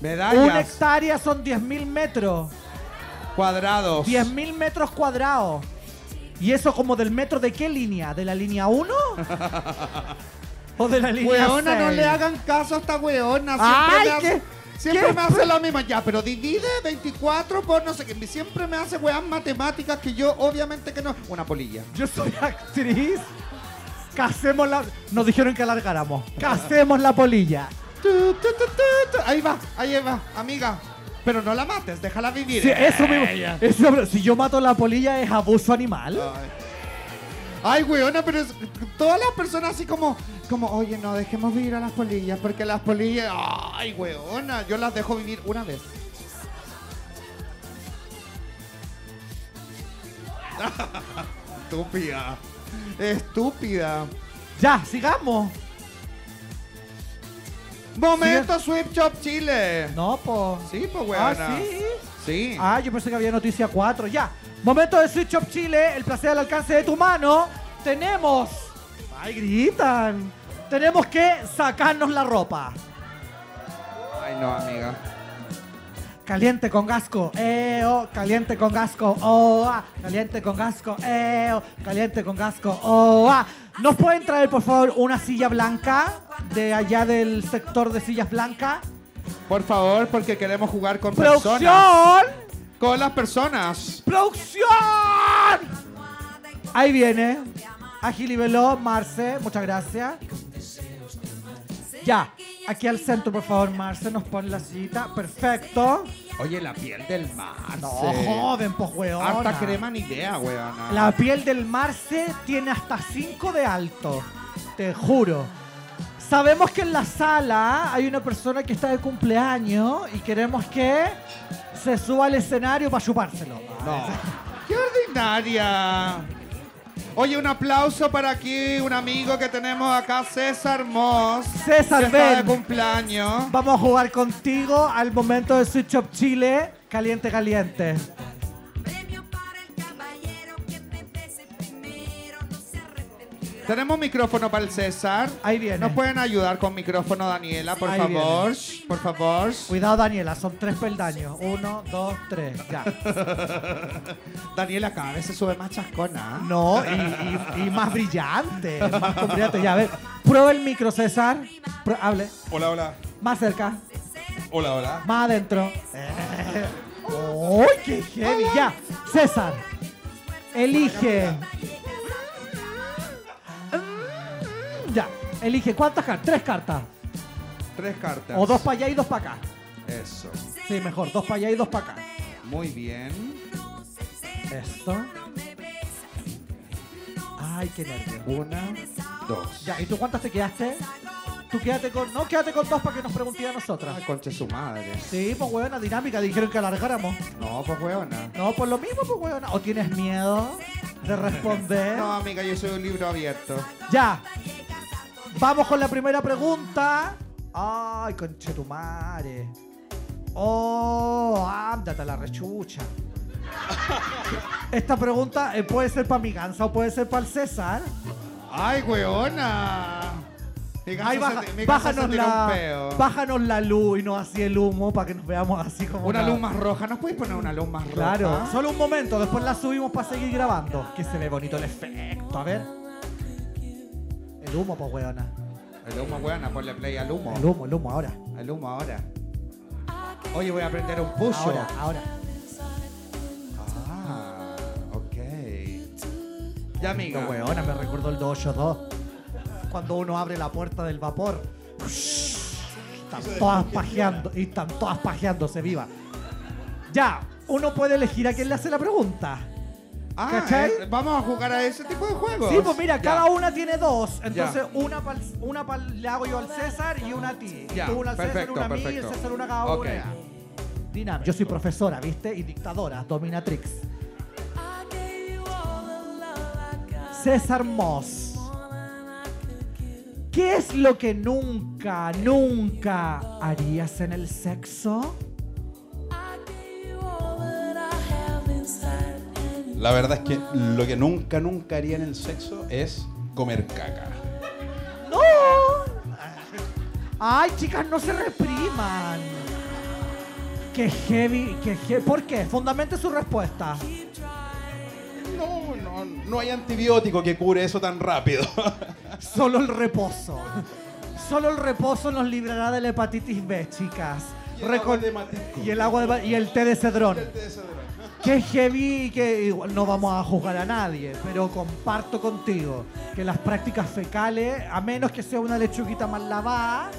Una Medallas. hectárea son 10.000 metros. Cuadrados. 10.000 metros cuadrados. ¿Y eso como del metro de qué línea? ¿De la línea 1? ¿O de la línea Weona, no 6? le hagan caso a esta weona. Siempre, Ay, me, hace, ¿qué? siempre me hace lo mismo. Ya, pero divide 24 por no sé qué. Siempre me hace weas matemáticas que yo obviamente que no. Una polilla. Yo soy actriz. Casemos la... Nos dijeron que alargáramos. Casemos la polilla. Tu, tu, tu, tu, tu. Ahí va, ahí va, amiga. Pero no la mates, déjala vivir. Sí, eso mismo. Si yo mato la polilla es abuso animal. Ay. Ay, weona, pero es- todas las personas así como, como, oye, no, dejemos vivir a las polillas, porque las polillas, ay, weona, yo las dejo vivir una vez. Estúpida. Estúpida. Ya, sigamos. Momento Sweep Shop Chile. No, po. Sí, pues, weona. Ah, sí. Sí. Ah, yo pensé que había noticia 4. Ya. Momento de Switch Shop Chile, el placer al alcance de tu mano. Tenemos. Ay, gritan. Tenemos que sacarnos la ropa. Ay, no, amiga. Caliente con gasco, eh, oh, caliente con gasco, oh, ah, caliente con gasco, eh, oh, caliente con gasco, oh, ah. ¿Nos pueden traer, por favor, una silla blanca de allá del sector de sillas blancas? Por favor, porque queremos jugar con personas. ¡Producción! Con las personas. ¡Producción! Ahí viene. Agili Veloz, Marce, muchas gracias. Ya, aquí al centro, por favor, Marce, nos pone la sillita. Perfecto. Oye, la piel del mar. No, joven, pues, weón. Harta crema ni idea, weona. La piel del Marce tiene hasta 5 de alto. Te juro. Sabemos que en la sala hay una persona que está de cumpleaños y queremos que se suba al escenario para chupárselo. No. ¡Qué ordinaria! Oye, un aplauso para aquí, un amigo que tenemos acá, César Moss. César, que está de cumpleaños. Vamos a jugar contigo al momento de Switch Up Chile. Caliente, caliente. Tenemos micrófono para el César. Ahí viene. ¿Nos pueden ayudar con micrófono, Daniela, por Ahí favor? Por favor. Cuidado, Daniela, son tres peldaños. Uno, dos, tres. Ya. Daniela cada vez se sube más chascona. No, y, y- y más brillante. Más brillante. Ya, a ver. Prueba el micro, César. Hable. Hola, hola. Más cerca. Hola, hola. Más adentro. Eh. ¡Uy, qué heavy! Ya, César. Elige Ya, elige cuántas cartas. Tres cartas. Tres cartas. O dos para allá y dos para acá. Eso. Sí, mejor, dos para allá y dos para acá. Muy bien. Esto. Ay, qué nervio. Una, dos. Ya, ¿y tú cuántas te quedaste? Tú quédate con. No, quédate con dos para que nos pregunte a nosotras. Ay, conche su madre. Sí, pues huevona, dinámica, dijeron que alargáramos. No, pues weona. No, por lo mismo, pues huevona. ¿O tienes miedo de responder? No, amiga, yo soy un libro abierto. Ya. Vamos con la primera pregunta. Ay, conchetumare. Oh, ándate a la rechucha. Esta pregunta eh, puede ser para mi gansa o puede ser para el César. Ay, weona. Mi ganso Ay, baja- ti- mi ganso se bájanos, tiró un la, peo. bájanos la luz y no así el humo para que nos veamos así como. Una una- luz más roja. ¿Nos puedes poner una luz más roja? Claro, solo un momento, después la subimos para seguir grabando. Que se ve bonito el efecto, a ver. El humo, pues, weona. El humo, weona, ponle play al humo. El humo, el humo, ahora. El humo ahora. Oye, voy a prender un pucho. Ahora, ahora. Ah, ok. Ya, amiga. Qué weona, me recordó el 282. Cuando uno abre la puerta del vapor. Están todas pajeando. Y están todas pajeándose viva. Ya, uno puede elegir a quién le hace la pregunta. Ah, ¿Cachai? eh, vamos a jugar a ese tipo de juegos. Sí, pues mira, Ya. cada una tiene dos. Entonces, Ya. una, pa'l- una pa'l- le hago yo al César y una a ti. Ya, tú una al César, perfecto, una a mí y el. César una a cada una. Dinam, yo soy profesora, ¿viste? Y dictadora, dominatrix. César Moss. ¿Qué es lo que nunca, nunca harías en el sexo? La verdad es que lo que nunca, nunca haría en el sexo es comer caca. ¡No! Ay, chicas, no se repriman. Qué heavy, qué heavy. ¿Por qué? Fundamente su respuesta. No, no, no hay antibiótico que cure eso tan rápido. Solo el reposo. Solo el reposo nos librará de la hepatitis B, chicas. Y el agua de y el agua de y el té de cedrón. Qué heavy que igual no vamos a juzgar a nadie, pero comparto contigo que las prácticas fecales, a menos que sea una lechuguita mal lavada,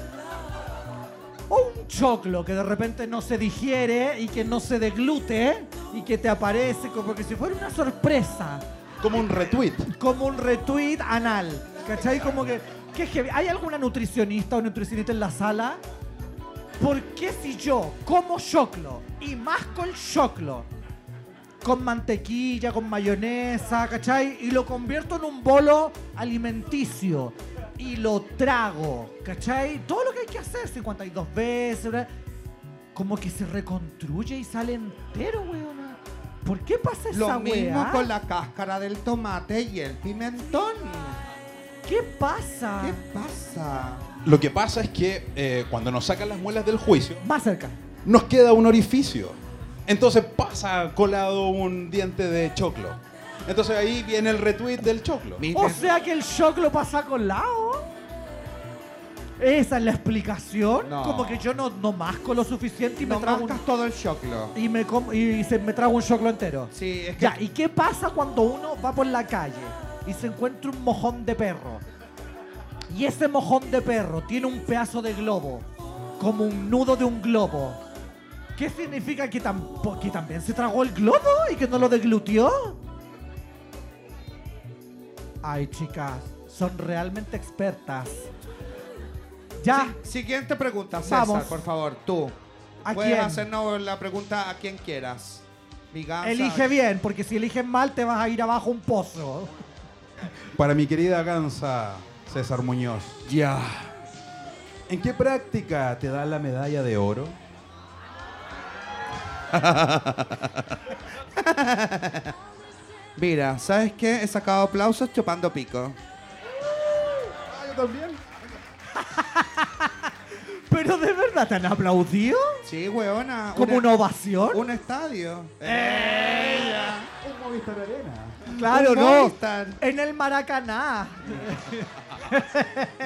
o un choclo que de repente no se digiere y que no se deglute y que te aparece como que si fuera una sorpresa, Como un retweet. como un retweet anal. ¿Cachai? Como que, qué heavy. ¿Hay alguna nutricionista o nutricionista en la sala? ¿Por qué si yo como choclo y masco el choclo con mantequilla, con mayonesa, ¿cachai? Y lo convierto en un bolo alimenticio y lo trago, ¿cachai? Todo lo que hay que hacer 52 veces, ¿verdad? como que se reconstruye y sale entero, weona. ¿Por qué pasa esa Lo mismo weá? con la cáscara del tomate y el pimentón. ¿Qué pasa? ¿Qué pasa? Lo que pasa es que eh, cuando nos sacan las muelas del juicio, Más cerca. nos queda un orificio. Entonces pasa colado un diente de choclo. Entonces ahí viene el retweet del choclo. O sea que el shock lo pasa con lado. Esa es la explicación. No. Como que yo no, no masco lo suficiente y no me trago un, mascas todo el choclo. y me com- y se me trago un choclo entero. Sí, es que Ya, ¿y qué pasa cuando uno va por la calle y se encuentra un mojón de perro? Y ese mojón de perro tiene un pedazo de globo, como un nudo de un globo. ¿Qué significa que, tampo- que también se tragó el globo y que no lo deglutió? Ay, chicas, son realmente expertas. Ya, Sí, siguiente pregunta, César, Vamos. por favor, tú. ¿A Puedes quién? hacernos la pregunta a quien quieras. Mi gansa, elige bien, porque si eliges mal te vas a ir abajo un pozo. Para mi querida gansa César Muñoz. Ya. ¿En qué práctica te dan la medalla de oro? Mira, ¿sabes qué? He sacado aplausos chupando pico. Ah, yo también. Pero de verdad te han aplaudido Sí, weona. como una ovación. Un estadio. Un Movistar Arena. Claro, Un no. Movistar. En el Maracaná.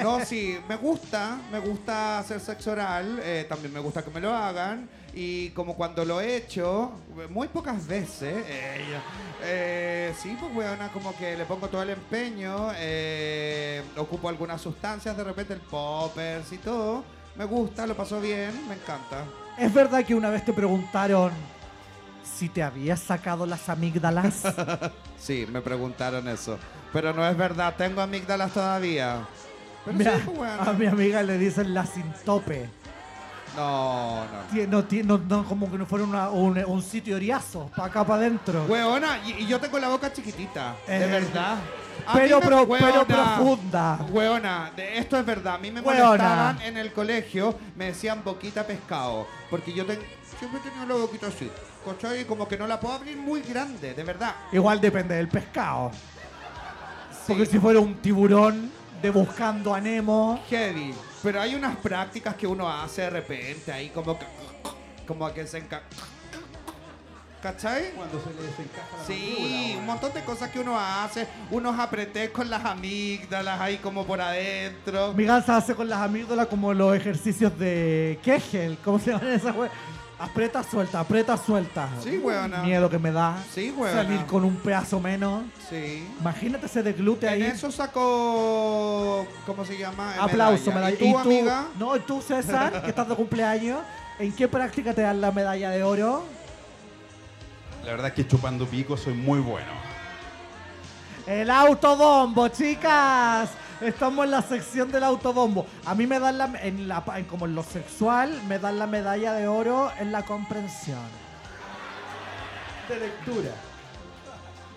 No, sí, me gusta, me gusta hacer sexo oral, eh, también me gusta que me lo hagan y como cuando lo he hecho, muy pocas veces, eh, eh, sí, pues weona, como que le pongo todo el empeño, eh, ocupo algunas sustancias, de repente el poppers y todo. Me gusta, lo paso bien, me encanta. ¿Es verdad que una vez te preguntaron si te habías sacado las amígdalas? Sí, me preguntaron eso. Pero no es verdad, tengo amígdalas todavía. Pero Mira, sí, pues, a mi amiga le dicen la sintope. No, no. No, no, no, como que no fuera una- un, un sitio oriazo, para acá para adentro. Hueona, y, y yo tengo la boca chiquitita, de Eh, verdad. A pero mí me- pro- hueona, pero profunda. Hueona, de- esto es verdad. A mí me Hueona. molestaban en el colegio, me decían boquita pescado. Porque yo ten- siempre he tenido la boquita así. ¿Cachai? Como que no la puedo abrir muy grande, de verdad. Igual depende del pescado. Sí. Porque si fuera un tiburón de buscando a Nemo. Heavy. Pero hay unas prácticas que uno hace de repente ahí como que... Como que se enca... ¿Cachai? Cuando se le desencaja la Sí, un montón de cosas que uno hace, unos apretés con las amígdalas ahí como por adentro. Mi gansa hace con las amígdalas como los ejercicios de Kegel. ¿Cómo se llaman esas we- Aprieta, suelta, aprieta, suelta. Sí, weona. Miedo que me da. Sí, weona. Salir con un pedazo menos. Sí. Imagínate ese de glúteo En ahí. eso sacó, ¿cómo se llama? Aplauso, medalla. ¿Y tú, amiga? No, y tú, César, que estás de cumpleaños, ¿en qué práctica te dan la medalla de oro? La verdad es que chupando pico soy muy bueno. El autobombo, chicas. Estamos en la sección del autobombo. A mí me dan la, en la, en como en lo sexual, me dan la medalla de oro en la comprensión. De lectura.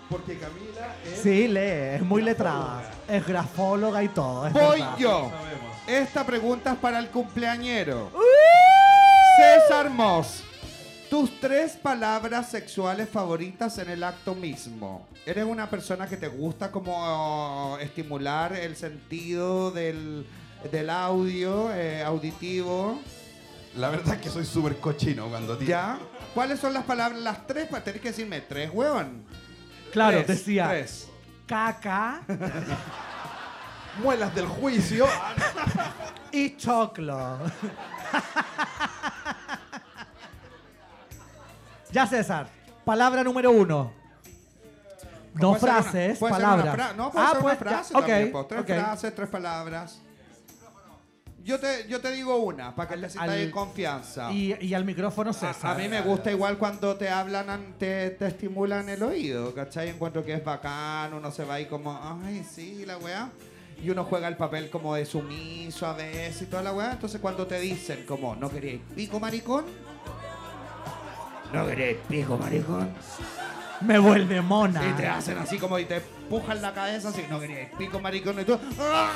Porque Camila es... Sí, lee, es muy letrada. Es grafóloga y todo. es Voy verdad. yo. Esta pregunta es para el cumpleañero. ¡Uh! César Moss. Tus tres palabras sexuales favoritas en el acto mismo. ¿Eres una persona que te gusta como estimular el sentido del, del audio, eh, auditivo? La verdad es que soy súper cochino cuando tiro. ¿Ya? ¿Cuáles son las palabras? Las tres, pa- tenés que decirme tres, huevón. Claro, Tres, decía tres. caca Muelas del juicio. y choclo. ya, César. Palabra número uno. No Puede ser una- frases, puede ser palabras. una fra- no, puede ah, ser pues, una frase ya, también, ok, po. Tres ok. frases, tres palabras. Yo te, yo te digo una, para que te sientas al- en confianza. Y, y al micrófono César. a mí me gusta igual cuando te hablan, an- te, te estimulan el oído, ¿cachai? Encuentro que es bacán, uno se va ahí como, ay, sí, la weá. Y uno juega el papel como de sumiso a veces y toda la weá. Entonces cuando te dicen como, ¿no queréis pico maricón? ¿No queréis pico maricón? Me vuelve mona. Y te hacen así como y te empujan la cabeza así, no queríais pico maricón y tú. ¡ah!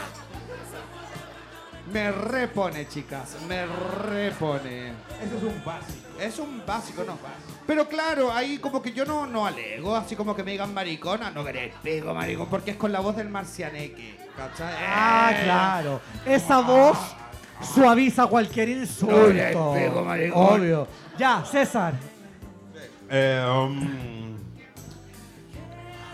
Me repone, chicas, me repone. Ese es un básico. Es un básico, ¿no? Pero claro, ahí como que yo no, no alego, así como que me digan maricona, no queréis pico maricón, porque es con la voz del marcianeque, ¿cachai? Ah, Eh, claro. Esa voz suaviza cualquier insulto. No le pego, maricón. Obvio. Ya, César. Eh, um,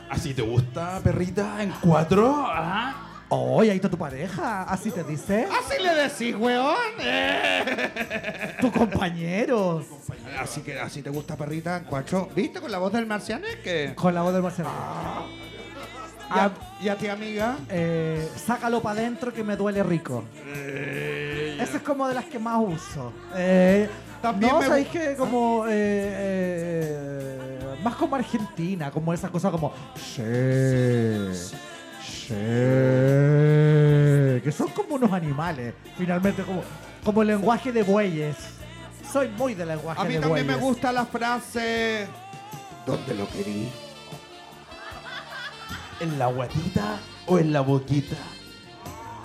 ¿Así te gusta, perrita? ¿En cuatro? Ajá. Oh, y ahí está tu pareja. Así te dice. Así le decís, weón. eh. Tu compañero. Así que así te gusta perrita en cuatro. ¿Viste con la voz del marcianeque? Con la voz del Marcelo. ¿Y a, y a ti, amiga? Eh, sácalo para adentro que me duele rico. Esa es como de las que más uso. Eh, También no, me ¿sabéis que como... eh, eh, más como Argentina, como esas cosas como... Sí, sí, que son como unos animales, finalmente, como, como el lenguaje de bueyes. Soy muy del lenguaje A mí de también me bueyes. gusta la frase. ¿Dónde lo querí? ¿En la guatita o en la boquita?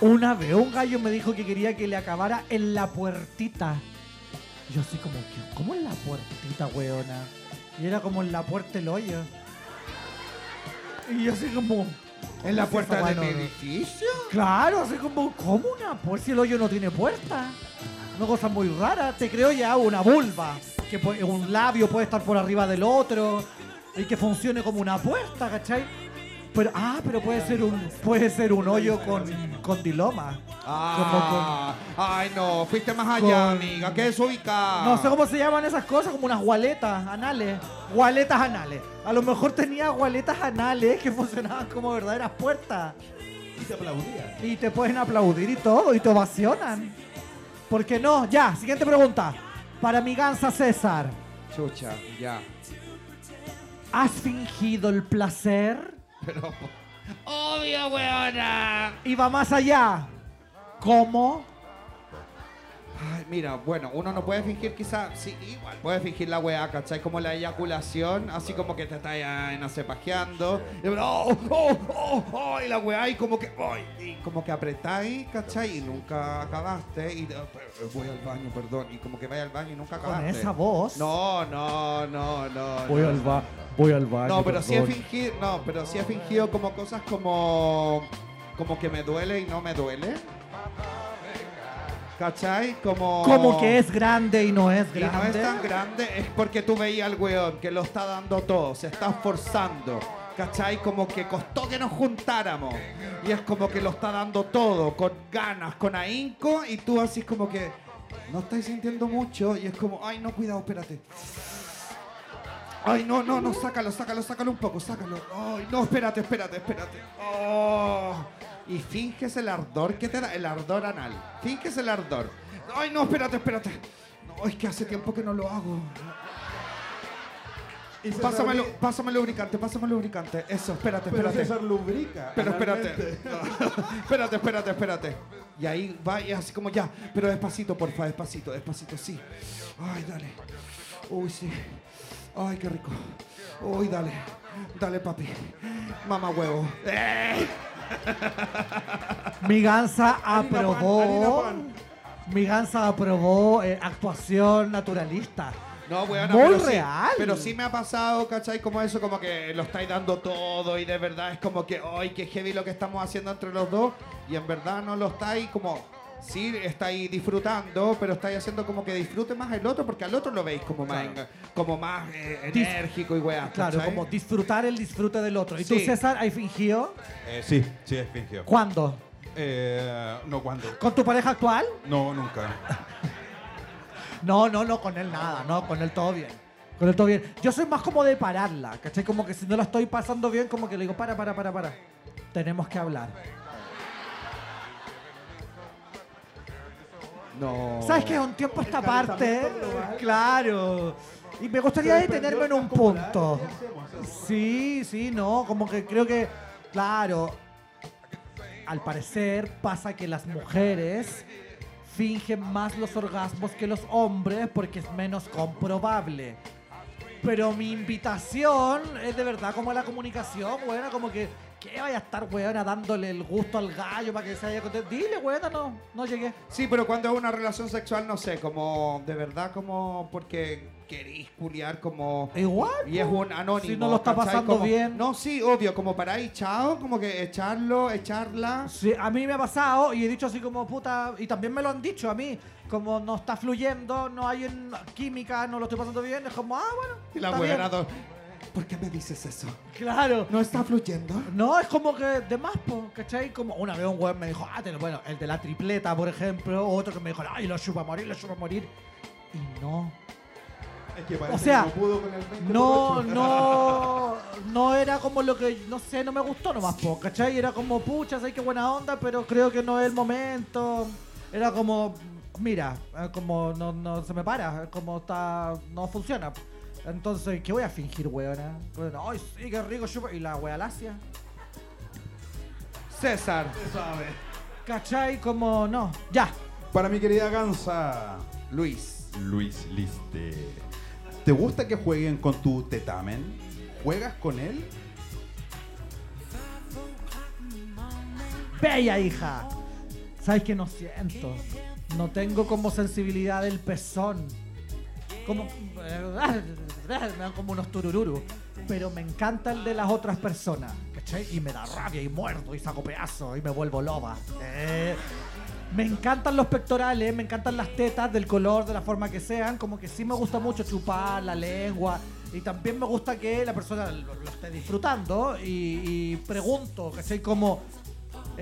Una vez un gallo me dijo que quería que le acabara en la puertita. Yo así como. ¿cómo en la puertita, weona? Y era como en la puerta del hoyo. Y yo así como... ¿En la ¿qué es puerta esa de mi weá? No, no. edificio? Claro, así como, ¿cómo una puerta si el hoyo no tiene puerta? Una cosa muy rara. Te creo ya una vulva. Que un labio puede estar por arriba del otro. Y que funcione como una puerta, ¿cachai? Pero, ah, pero puede ser un, puede ser un hoyo con, con diloma. Ah, ay no, fuiste más allá, con- amiga. ¿Qué es ubicada? No sé cómo se llaman esas cosas, como unas gualetas anales. Gualetas anales. A lo mejor tenía gualetas anales que funcionaban como verdaderas puertas. Y te aplaudía. Y te pueden aplaudir y todo, y te ovacionan. ¿Por qué no? Ya, siguiente pregunta. Para mi gansa César, Chucha, ya. ¿has fingido el placer? Pero. ¡Obvio, weona! Y va más allá. ¿Cómo? Ay, mira, bueno, uno no puede fingir quizá, sí, igual, puede fingir la weá, ¿cachai? Como la eyaculación, así como que te estás ya, no sé, pajeando, y, oh, oh, oh, oh, y la weá, y como que, ay, y como que apretáis, ¿cachai? Y nunca acabaste, y eh, voy al baño, perdón, y como que vaya al baño y nunca Con acabaste. esa voz. No, no, no, no. Voy no. al, ba voy al baño. No, pero sí he fingido, no, pero sí he fingido como cosas como, como que me duele y no me duele. ¿Cachai? Como... Como que es grande y no es Y grande. no es tan grande, es porque tú veías al weón que lo está dando todo, se está esforzando. ¿Cachai? Como que costó que nos juntáramos. Y es como que lo está dando todo, con ganas, con ahínco, y tú así como que no estás sintiendo mucho, y es como, ay, no, cuidado, espérate. Ay, no, no, no, sácalo, sácalo, sácalo un poco, sácalo. Ay, no, espérate, espérate, espérate. Oh. Y finges el ardor que te da, el ardor anal. Finges el ardor. Ay, no, espérate, espérate. No, es que hace tiempo que no lo hago. Y Pásame, lu- pásame lubricante, pásame lubricante. Eso, espérate, Pero espérate. César lubrica. Pero espérate. espérate, espérate, espérate. Y ahí va y así como ya. Pero despacito, porfa, despacito, despacito, sí. Ay, dale. Uy, sí. Ay, qué rico. Uy, dale. Dale, papi. Mamá huevo. ¡Eh! Mi gansa Harina pan, aprobó. harina pan. Mi gansa aprobó eh, actuación naturalista. No, weona, Muy pero sí- real. pero sí me ha pasado, ¿cachai? Como eso, como que lo estáis dando todo y de verdad es como que, ¡ay, qué heavy lo que estamos haciendo entre los dos! Y en verdad no lo estáis como, sí estáis disfrutando, pero estáis haciendo como que disfrute más el otro porque al otro lo veis como más, Claro. como más eh, enérgico y weá. Claro, ¿cachai? como disfrutar el disfrute del otro. ¿Y tú, Sí. César, has fingido? Eh, sí, sí, es fingido. ¿Cuándo? Eh, no, ¿cuándo? ¿Con tu pareja actual? No, nunca. No, no, no, con él nada, no, con él todo bien. Con él todo bien. Yo soy más como de pararla, ¿cachai? Como que si no la estoy pasando bien, como que le digo, para, para, para, para. Tenemos que hablar. No. ¿Sabes qué? Un tiempo esta parte. Claro. Y me gustaría detenerme en un punto. Sí, sí, no, como que creo que, claro, al parecer pasa que las mujeres fingen más los orgasmos que los hombres porque es menos comprobable. Pero mi invitación es de verdad como la comunicación, weona, como que, ¿qué vaya a estar, weona, dándole el gusto al gallo para que se haya contento? Dile, weona, no, no llegué. Sí, pero cuando es una relación sexual, no sé, como de verdad, como porque queréis culiar, como. Igual. Y es un anónimo. Si no lo está ¿cachai? pasando Como- bien. No, sí, obvio, como para ahí, chao, como que echarlo, echarla. Sí, a mí me ha pasado y he dicho así como puta, y también me lo han dicho a mí, como no está fluyendo, no hay en química, no lo estoy pasando bien, es como, ah, bueno. Y la está bien. do- ¿por qué me dices eso? Claro. ¿No está fluyendo? No, es como que de más, po, ¿cachai? Como una vez un weón me dijo, ah, te lo- bueno, el de la tripleta, por ejemplo, otro que me dijo, ay, lo chupa a morir, lo chupa a morir. Y no. Es que parece O sea, que no pudo con el 20 No, no, no era como lo que, no sé, no me gustó nomás, po, ¿cachai? Era como, pucha, sé qué buena onda, pero creo que no es el momento. Era como, mira, eh, como no, no se me para, como está, no funciona. Entonces, ¿qué voy a fingir, weona? Bueno, Ay, sí, qué rico, chupa. Y la wea lacia. César. ¿Cachai? Como, no, ya. Para mi querida Gansa, Luis. Luis Liste. ¿Te gusta que jueguen con tu tetamen? ¿Juegas con él? Bella hija. ¿Sabes que no siento? No tengo como sensibilidad del pezón. Como. Me dan como unos turururu. Pero me encanta el de las otras personas. ¿Cachai? Y me da rabia y muerdo y saco pedazos y me vuelvo loba. Eh, me encantan los pectorales, me encantan las tetas del color, de la forma que sean. Como que sí me gusta mucho chupar la lengua. Y también me gusta que la persona lo, esté disfrutando. Y, y pregunto, ¿cachai? Como.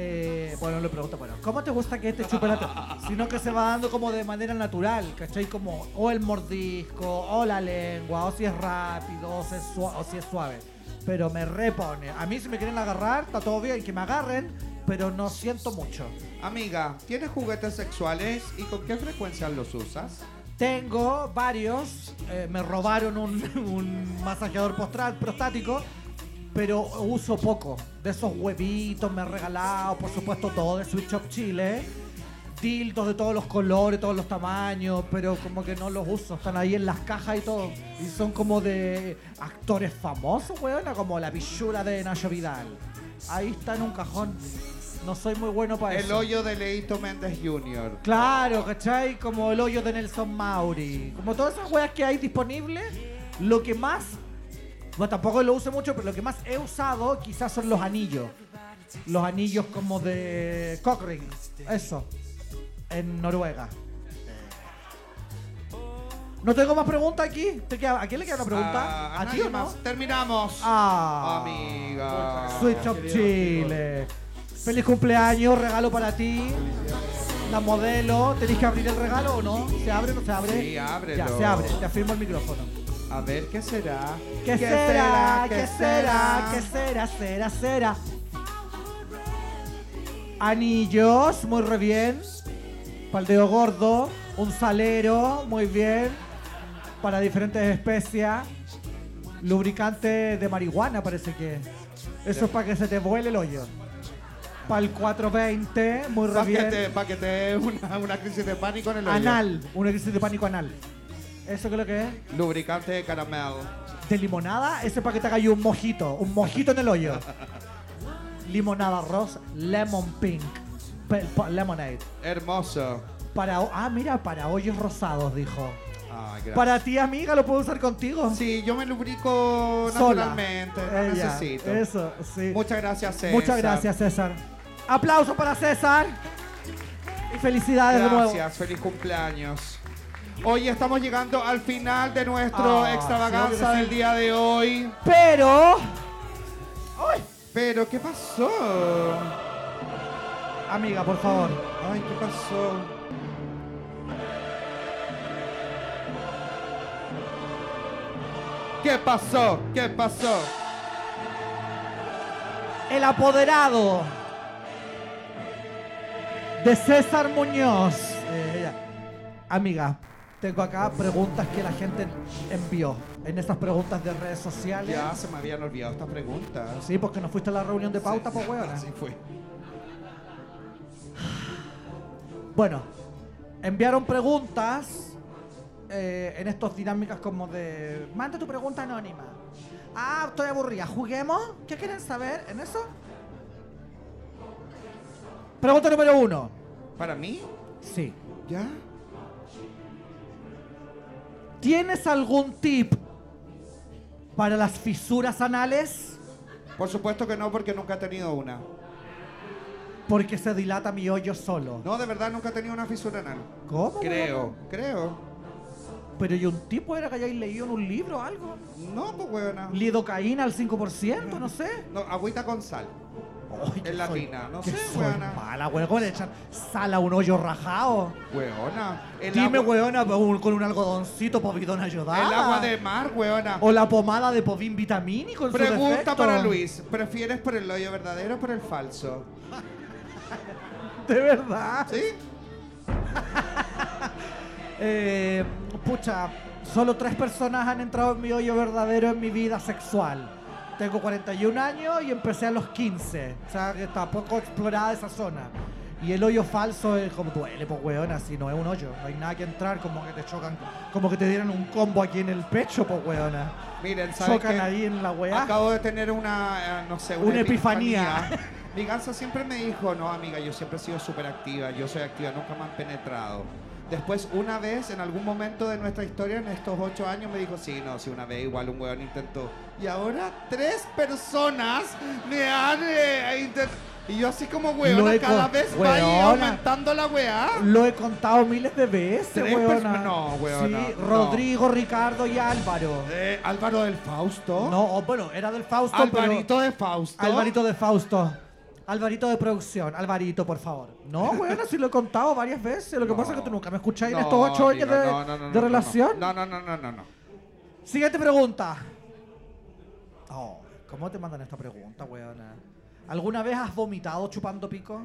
Eh, bueno, le pregunto, bueno, ¿cómo te gusta que este chupe la teta? Sino que se va dando como de manera natural, ¿cachai? Como o el mordisco, o la lengua, o si es rápido, o si es, sua- o si es suave. Pero me repone. A mí si me quieren agarrar, está todo bien, que me agarren, pero no siento mucho. Amiga, ¿tienes juguetes sexuales y con qué frecuencia los usas? Tengo varios, eh, me robaron un, un masajeador prostático, pero uso poco. De esos huevitos me han regalado, por supuesto, todo de Sweet Shop Chile. Dildos de todos los colores, todos los tamaños, pero como que no los uso. Están ahí en las cajas y todo. Y son como de actores famosos, weona, como la pichura de Nacho Vidal. Ahí está en un cajón. No soy muy bueno para El eso. hoyo de Leito Méndez Jr. Claro, ¿cachai? Como el hoyo de Nelson Mauri. Como todas esas weas que hay disponibles, lo que más. Bueno, tampoco lo uso mucho, pero lo que más he usado quizás son los anillos. Los anillos como de Cockring. Eso. En Noruega. No tengo más preguntas aquí. ¿Te queda- ¿A quién le queda una pregunta? Ah, ¿A ti o no? más. Terminamos. Ah. Amiga. Switch Up Chile. Feliz cumpleaños, regalo para ti. La modelo, ¿tenéis que abrir el regalo o no? ¿Se abre o no se abre? Sí, ábrelo. Ya, se abre, te afirmo el micrófono. A ver, ¿qué será? ¿Qué, será? ¿Qué será? ¿Qué será? Será, será. Anillos, muy re bien. Paldeo gordo. Un salero, muy bien. Para diferentes especias. Lubricante de marihuana, parece que. Eso es para que se te vuele el hoyo. Para el 420, muy re Para que te, pa' que te dé una, una crisis de pánico en el hoyo. Anal, una crisis de pánico anal. ¿Eso qué es lo que es? Lubricante de caramelo. de limonada, ese para que te haga yo un mojito, un mojito en el hoyo. limonada rosa, lemon pink, pe- lemonade. Hermoso. Para, ah, mira, para hoyos rosados, dijo. Gracias. Para ti, amiga, lo puedo usar contigo. Sí, yo me lubrico Sola. naturalmente. No Ella, necesito. Eso, sí. Muchas gracias, César. Muchas gracias, César. Aplauso para César. Y felicidades de nuevo. Gracias, feliz cumpleaños. Hoy estamos llegando al final de nuestro Ah, extravaganza sí, del día de hoy. Pero, Pero, ¿qué pasó? amiga, por favor. Ay, ¿qué pasó? ¿Qué pasó? ¿Qué pasó? El apoderado de César Muñoz. Eh. Amiga, tengo acá preguntas que la gente envió en esas preguntas de redes sociales. Ya se me habían olvidado estas preguntas. Sí, porque no fuiste a la reunión de pauta, pues weón. Así fue. Bueno, enviaron preguntas eh, en estas dinámicas como de manda tu pregunta anónima. Ah, estoy aburrida. ¿Juguemos? ¿Qué quieren saber en eso? Pregunta número uno. ¿Para mí? Sí. ¿Ya? ¿Tienes algún tip para las fisuras anales? Por supuesto que no, porque nunca he tenido una. Porque se dilata mi hoyo solo. No, de verdad nunca he tenido una fisura anal. ¿Cómo? Creo, creo. Pero ¿y un tipo era que hayáis leído en un libro o algo? No, pues weona. Lidocaína al 5%, no sé. No, agüita con sal. Ay, soy- latina, no sé, weona. mala. ¿Cómo le echan sal a un hoyo rajado? Weona. El Dime, agua, weona, un- con un algodoncito povidón ayudada. El agua de mar, weona. O la pomada de povín vitamínico en su Pregunta defecto. para Luis. ¿Prefieres por el hoyo verdadero o por el falso? De verdad. ¿Sí? Eh, pucha, solo tres personas han entrado en mi hoyo verdadero en mi vida sexual. Tengo 41 años y empecé a los 15. O sea, que está poco explorada esa zona. Y el hoyo falso es como duele, pues weón, así no es un hoyo. No hay nada que entrar, como que te chocan, como que te dieran un combo aquí en el pecho, pues weona. Miren, ¿saben Chocan qué? ahí en la weá. Acabo de tener una, eh, no sé, una, Una epifanía. Mi ganso siempre me dijo, no, amiga, yo siempre he sido súper activa, yo soy activa, nunca me han penetrado. Después, una vez, en algún momento de nuestra historia, en estos ocho años, me dijo, sí, no, sí, una vez igual un weón intentó. Y ahora tres personas me han eh, intentado. Y yo así como weón, cada vez va aumentando la weá. Lo he contado miles de veces, Tres weona. no, weona, Sí, no. Rodrigo, Ricardo y Álvaro. Eh, Álvaro del Fausto. No, bueno, era del Fausto, Alvarito de Fausto. pero... Alvarito de Fausto. Alvarito de producción. Alvarito, por favor. No, bueno, sí lo he contado varias veces. Lo que pasa es que tú nunca me escucháis en estos ocho años de, no, no, no, de no, relación. No, no, no, no, no, no. Siguiente pregunta. Oh, ¿Cómo te mandan esta pregunta, weona? ¿Alguna vez has vomitado chupando pico?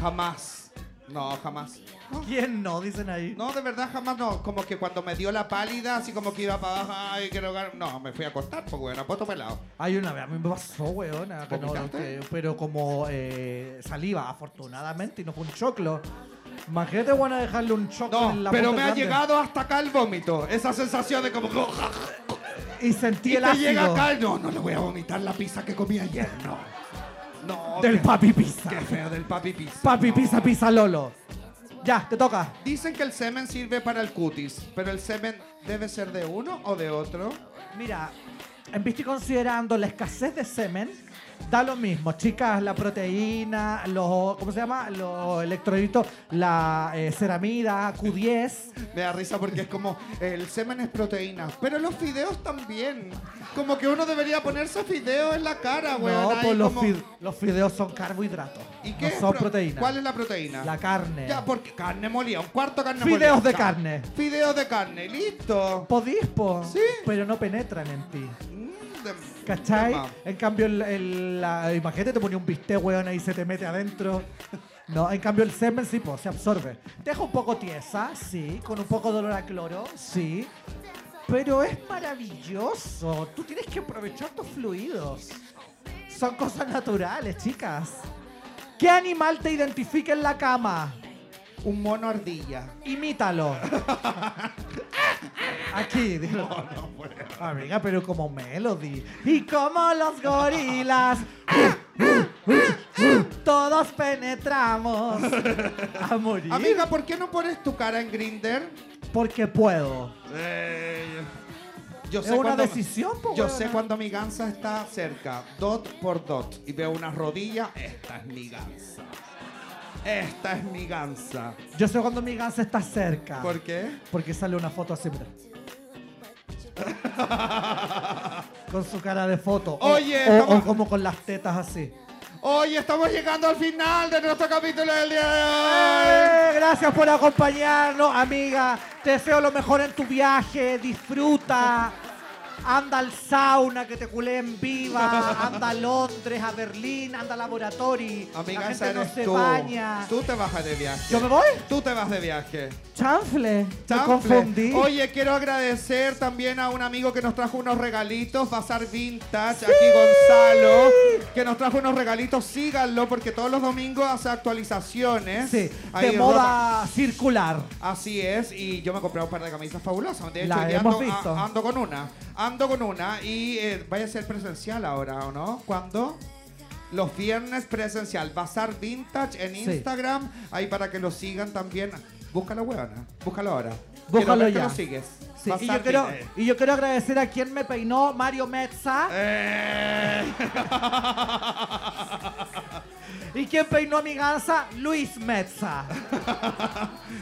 Jamás. No, jamás. ¿Quién no? Dicen ahí. No, de verdad jamás no. Como que cuando me dio la pálida, así como que iba para abajo, ay, quiero ganar. No, me fui a acostar, pues bueno, puesto pelado. Hay una vez, a mí me pasó, ¿Vomitaste? que- pero como eh, saliva, afortunadamente, y no fue un choclo. Imagínate, bueno, dejarle un choclo en No, la pero me ha grande. llegado hasta acá el vómito. Esa sensación de como. Y sentí Y el te ácido llega acá no, no le voy a vomitar la pizza que comí ayer, no. No. del qué- papi pizza. Qué feo del papi pizza. Papi pizza, pizza lolo. Ya, te toca. Dicen que el semen sirve para el cutis, pero el semen debe ser de uno o de otro. Mira, en y considerando la escasez de semen, da lo mismo, chicas, la proteína, los, ¿cómo se llama? Los electrolitos, la eh, ceramida, Q10. Me da risa porque es como el semen es proteína, pero los fideos también. Como que uno debería ponerse fideos en la cara, weón. no, pues los, como- fide- los fideos son carbohidratos. ¿Y qué no es son pro- proteínas. ¿Cuál es la proteína? La carne. Ya, porque carne molida, un cuarto carne Fideos de carne. Fideos de carne, listo. Podís, po, Sí. pero no penetran en ti. De- ¿Cachai? En cambio, el, el- la- imagínate, te pone un bistec, weón, ahí se te mete adentro. No, en cambio el semen sí, pues, se absorbe. Te deja un poco tiesa, sí, con un poco de olor a cloro, sí. Pero es maravilloso. Tú tienes que aprovechar tus fluidos. Son cosas naturales, chicas. ¿Qué animal te identifica en la cama? Un mono ardilla. Imítalo. Aquí, dilo. Amiga, pero como Melody. Y como los gorilas. todos penetramos. A morir. Amiga, ¿por qué no pones tu cara en Grinder? Porque puedo. Yo Es una cuando- decisión, po, Yo sé cuando mi gansa está cerca, dot por dot, y veo una rodilla, esta es mi gansa. Esta es mi gansa. Yo sé cuando mi gansa está cerca. ¿Por qué? Porque sale una foto así, mira. con su cara de foto. Oye, o, estamos- o como con las tetas así. Hoy estamos llegando al final de nuestro capítulo del día de hoy. Eh, Gracias por acompañarnos, amiga. Te deseo lo mejor en tu viaje. Disfruta. Anda al sauna que te culé en viva. Anda a Londres, a Berlín, anda al laboratorio. Amiga, La esa gente no se tú. baña. Tú te vas de viaje. ¿Yo me voy? Tú te vas de viaje. Chanfle. Me Chanfle. confundí. Oye, quiero agradecer también a un amigo que nos trajo unos regalitos, Bazar Vintage, aquí Gonzalo, que nos trajo unos regalitos. Síganlo porque todos los domingos hace actualizaciones. Sí, Ahí de moda circular. Así es, y yo me compré un par de camisas fabulosas. De hecho, La hemos ando, visto. a- ando con una. Ando con una y eh, vaya a ser presencial ahora, ¿o no? ¿Cuándo? Los viernes presencial. Bazar Vintage en. Instagram. Ahí para que lo sigan también. Búscalo, huevona. Búscalo ahora. Búscalo Quiero ver ya. que lo sigues. Sí, y, Bazar yo quiero, Vintage. y yo quiero agradecer a quien me peinó, Mario Metza. Eh. Y quien peinó a mi gansa, Luis Metza.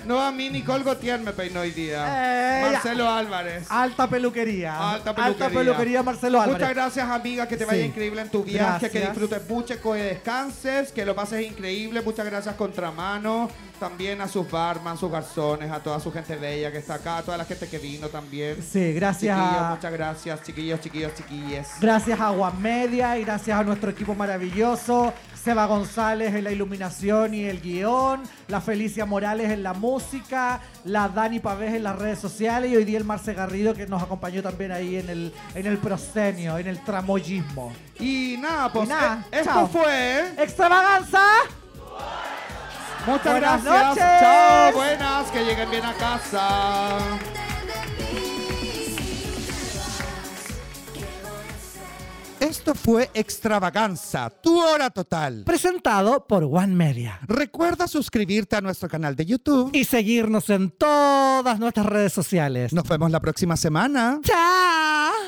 No, a mí Nicole Gautier me peinó hoy día. Eh, Marcelo Álvarez. Alta peluquería. Alta peluquería. peluquería, Marcelo Álvarez. Muchas gracias, amiga. Que te vaya Sí. increíble en tu viaje. Que disfrutes mucho, que descanses. Que lo pases increíble. Muchas gracias, Contramano. También a sus barman, sus garzones, a toda su gente bella que está acá, a toda la gente que vino también. Sí, gracias Chiquillos, muchas gracias, chiquillos, chiquillos, chiquilles. gracias a One Media y gracias a nuestro equipo maravilloso. Seba González en la iluminación y el guion, la Felicia Morales en la música, la Dani Pavés en las redes sociales y hoy día el Marce Garrido que nos acompañó también ahí en el, en el proscenio, en el tramoyismo. Y nada, pues Y nada, eh, esto fue. ¡Extravaganza! Muchas Buenas gracias. noches. Chao, buenas. Que lleguen bien a casa. Esto fue Extravaganza, tu hora total. Presentado por One Media. Recuerda suscribirte a nuestro canal de YouTube. Y seguirnos en todas nuestras redes sociales. Nos vemos la próxima semana. ¡Chao!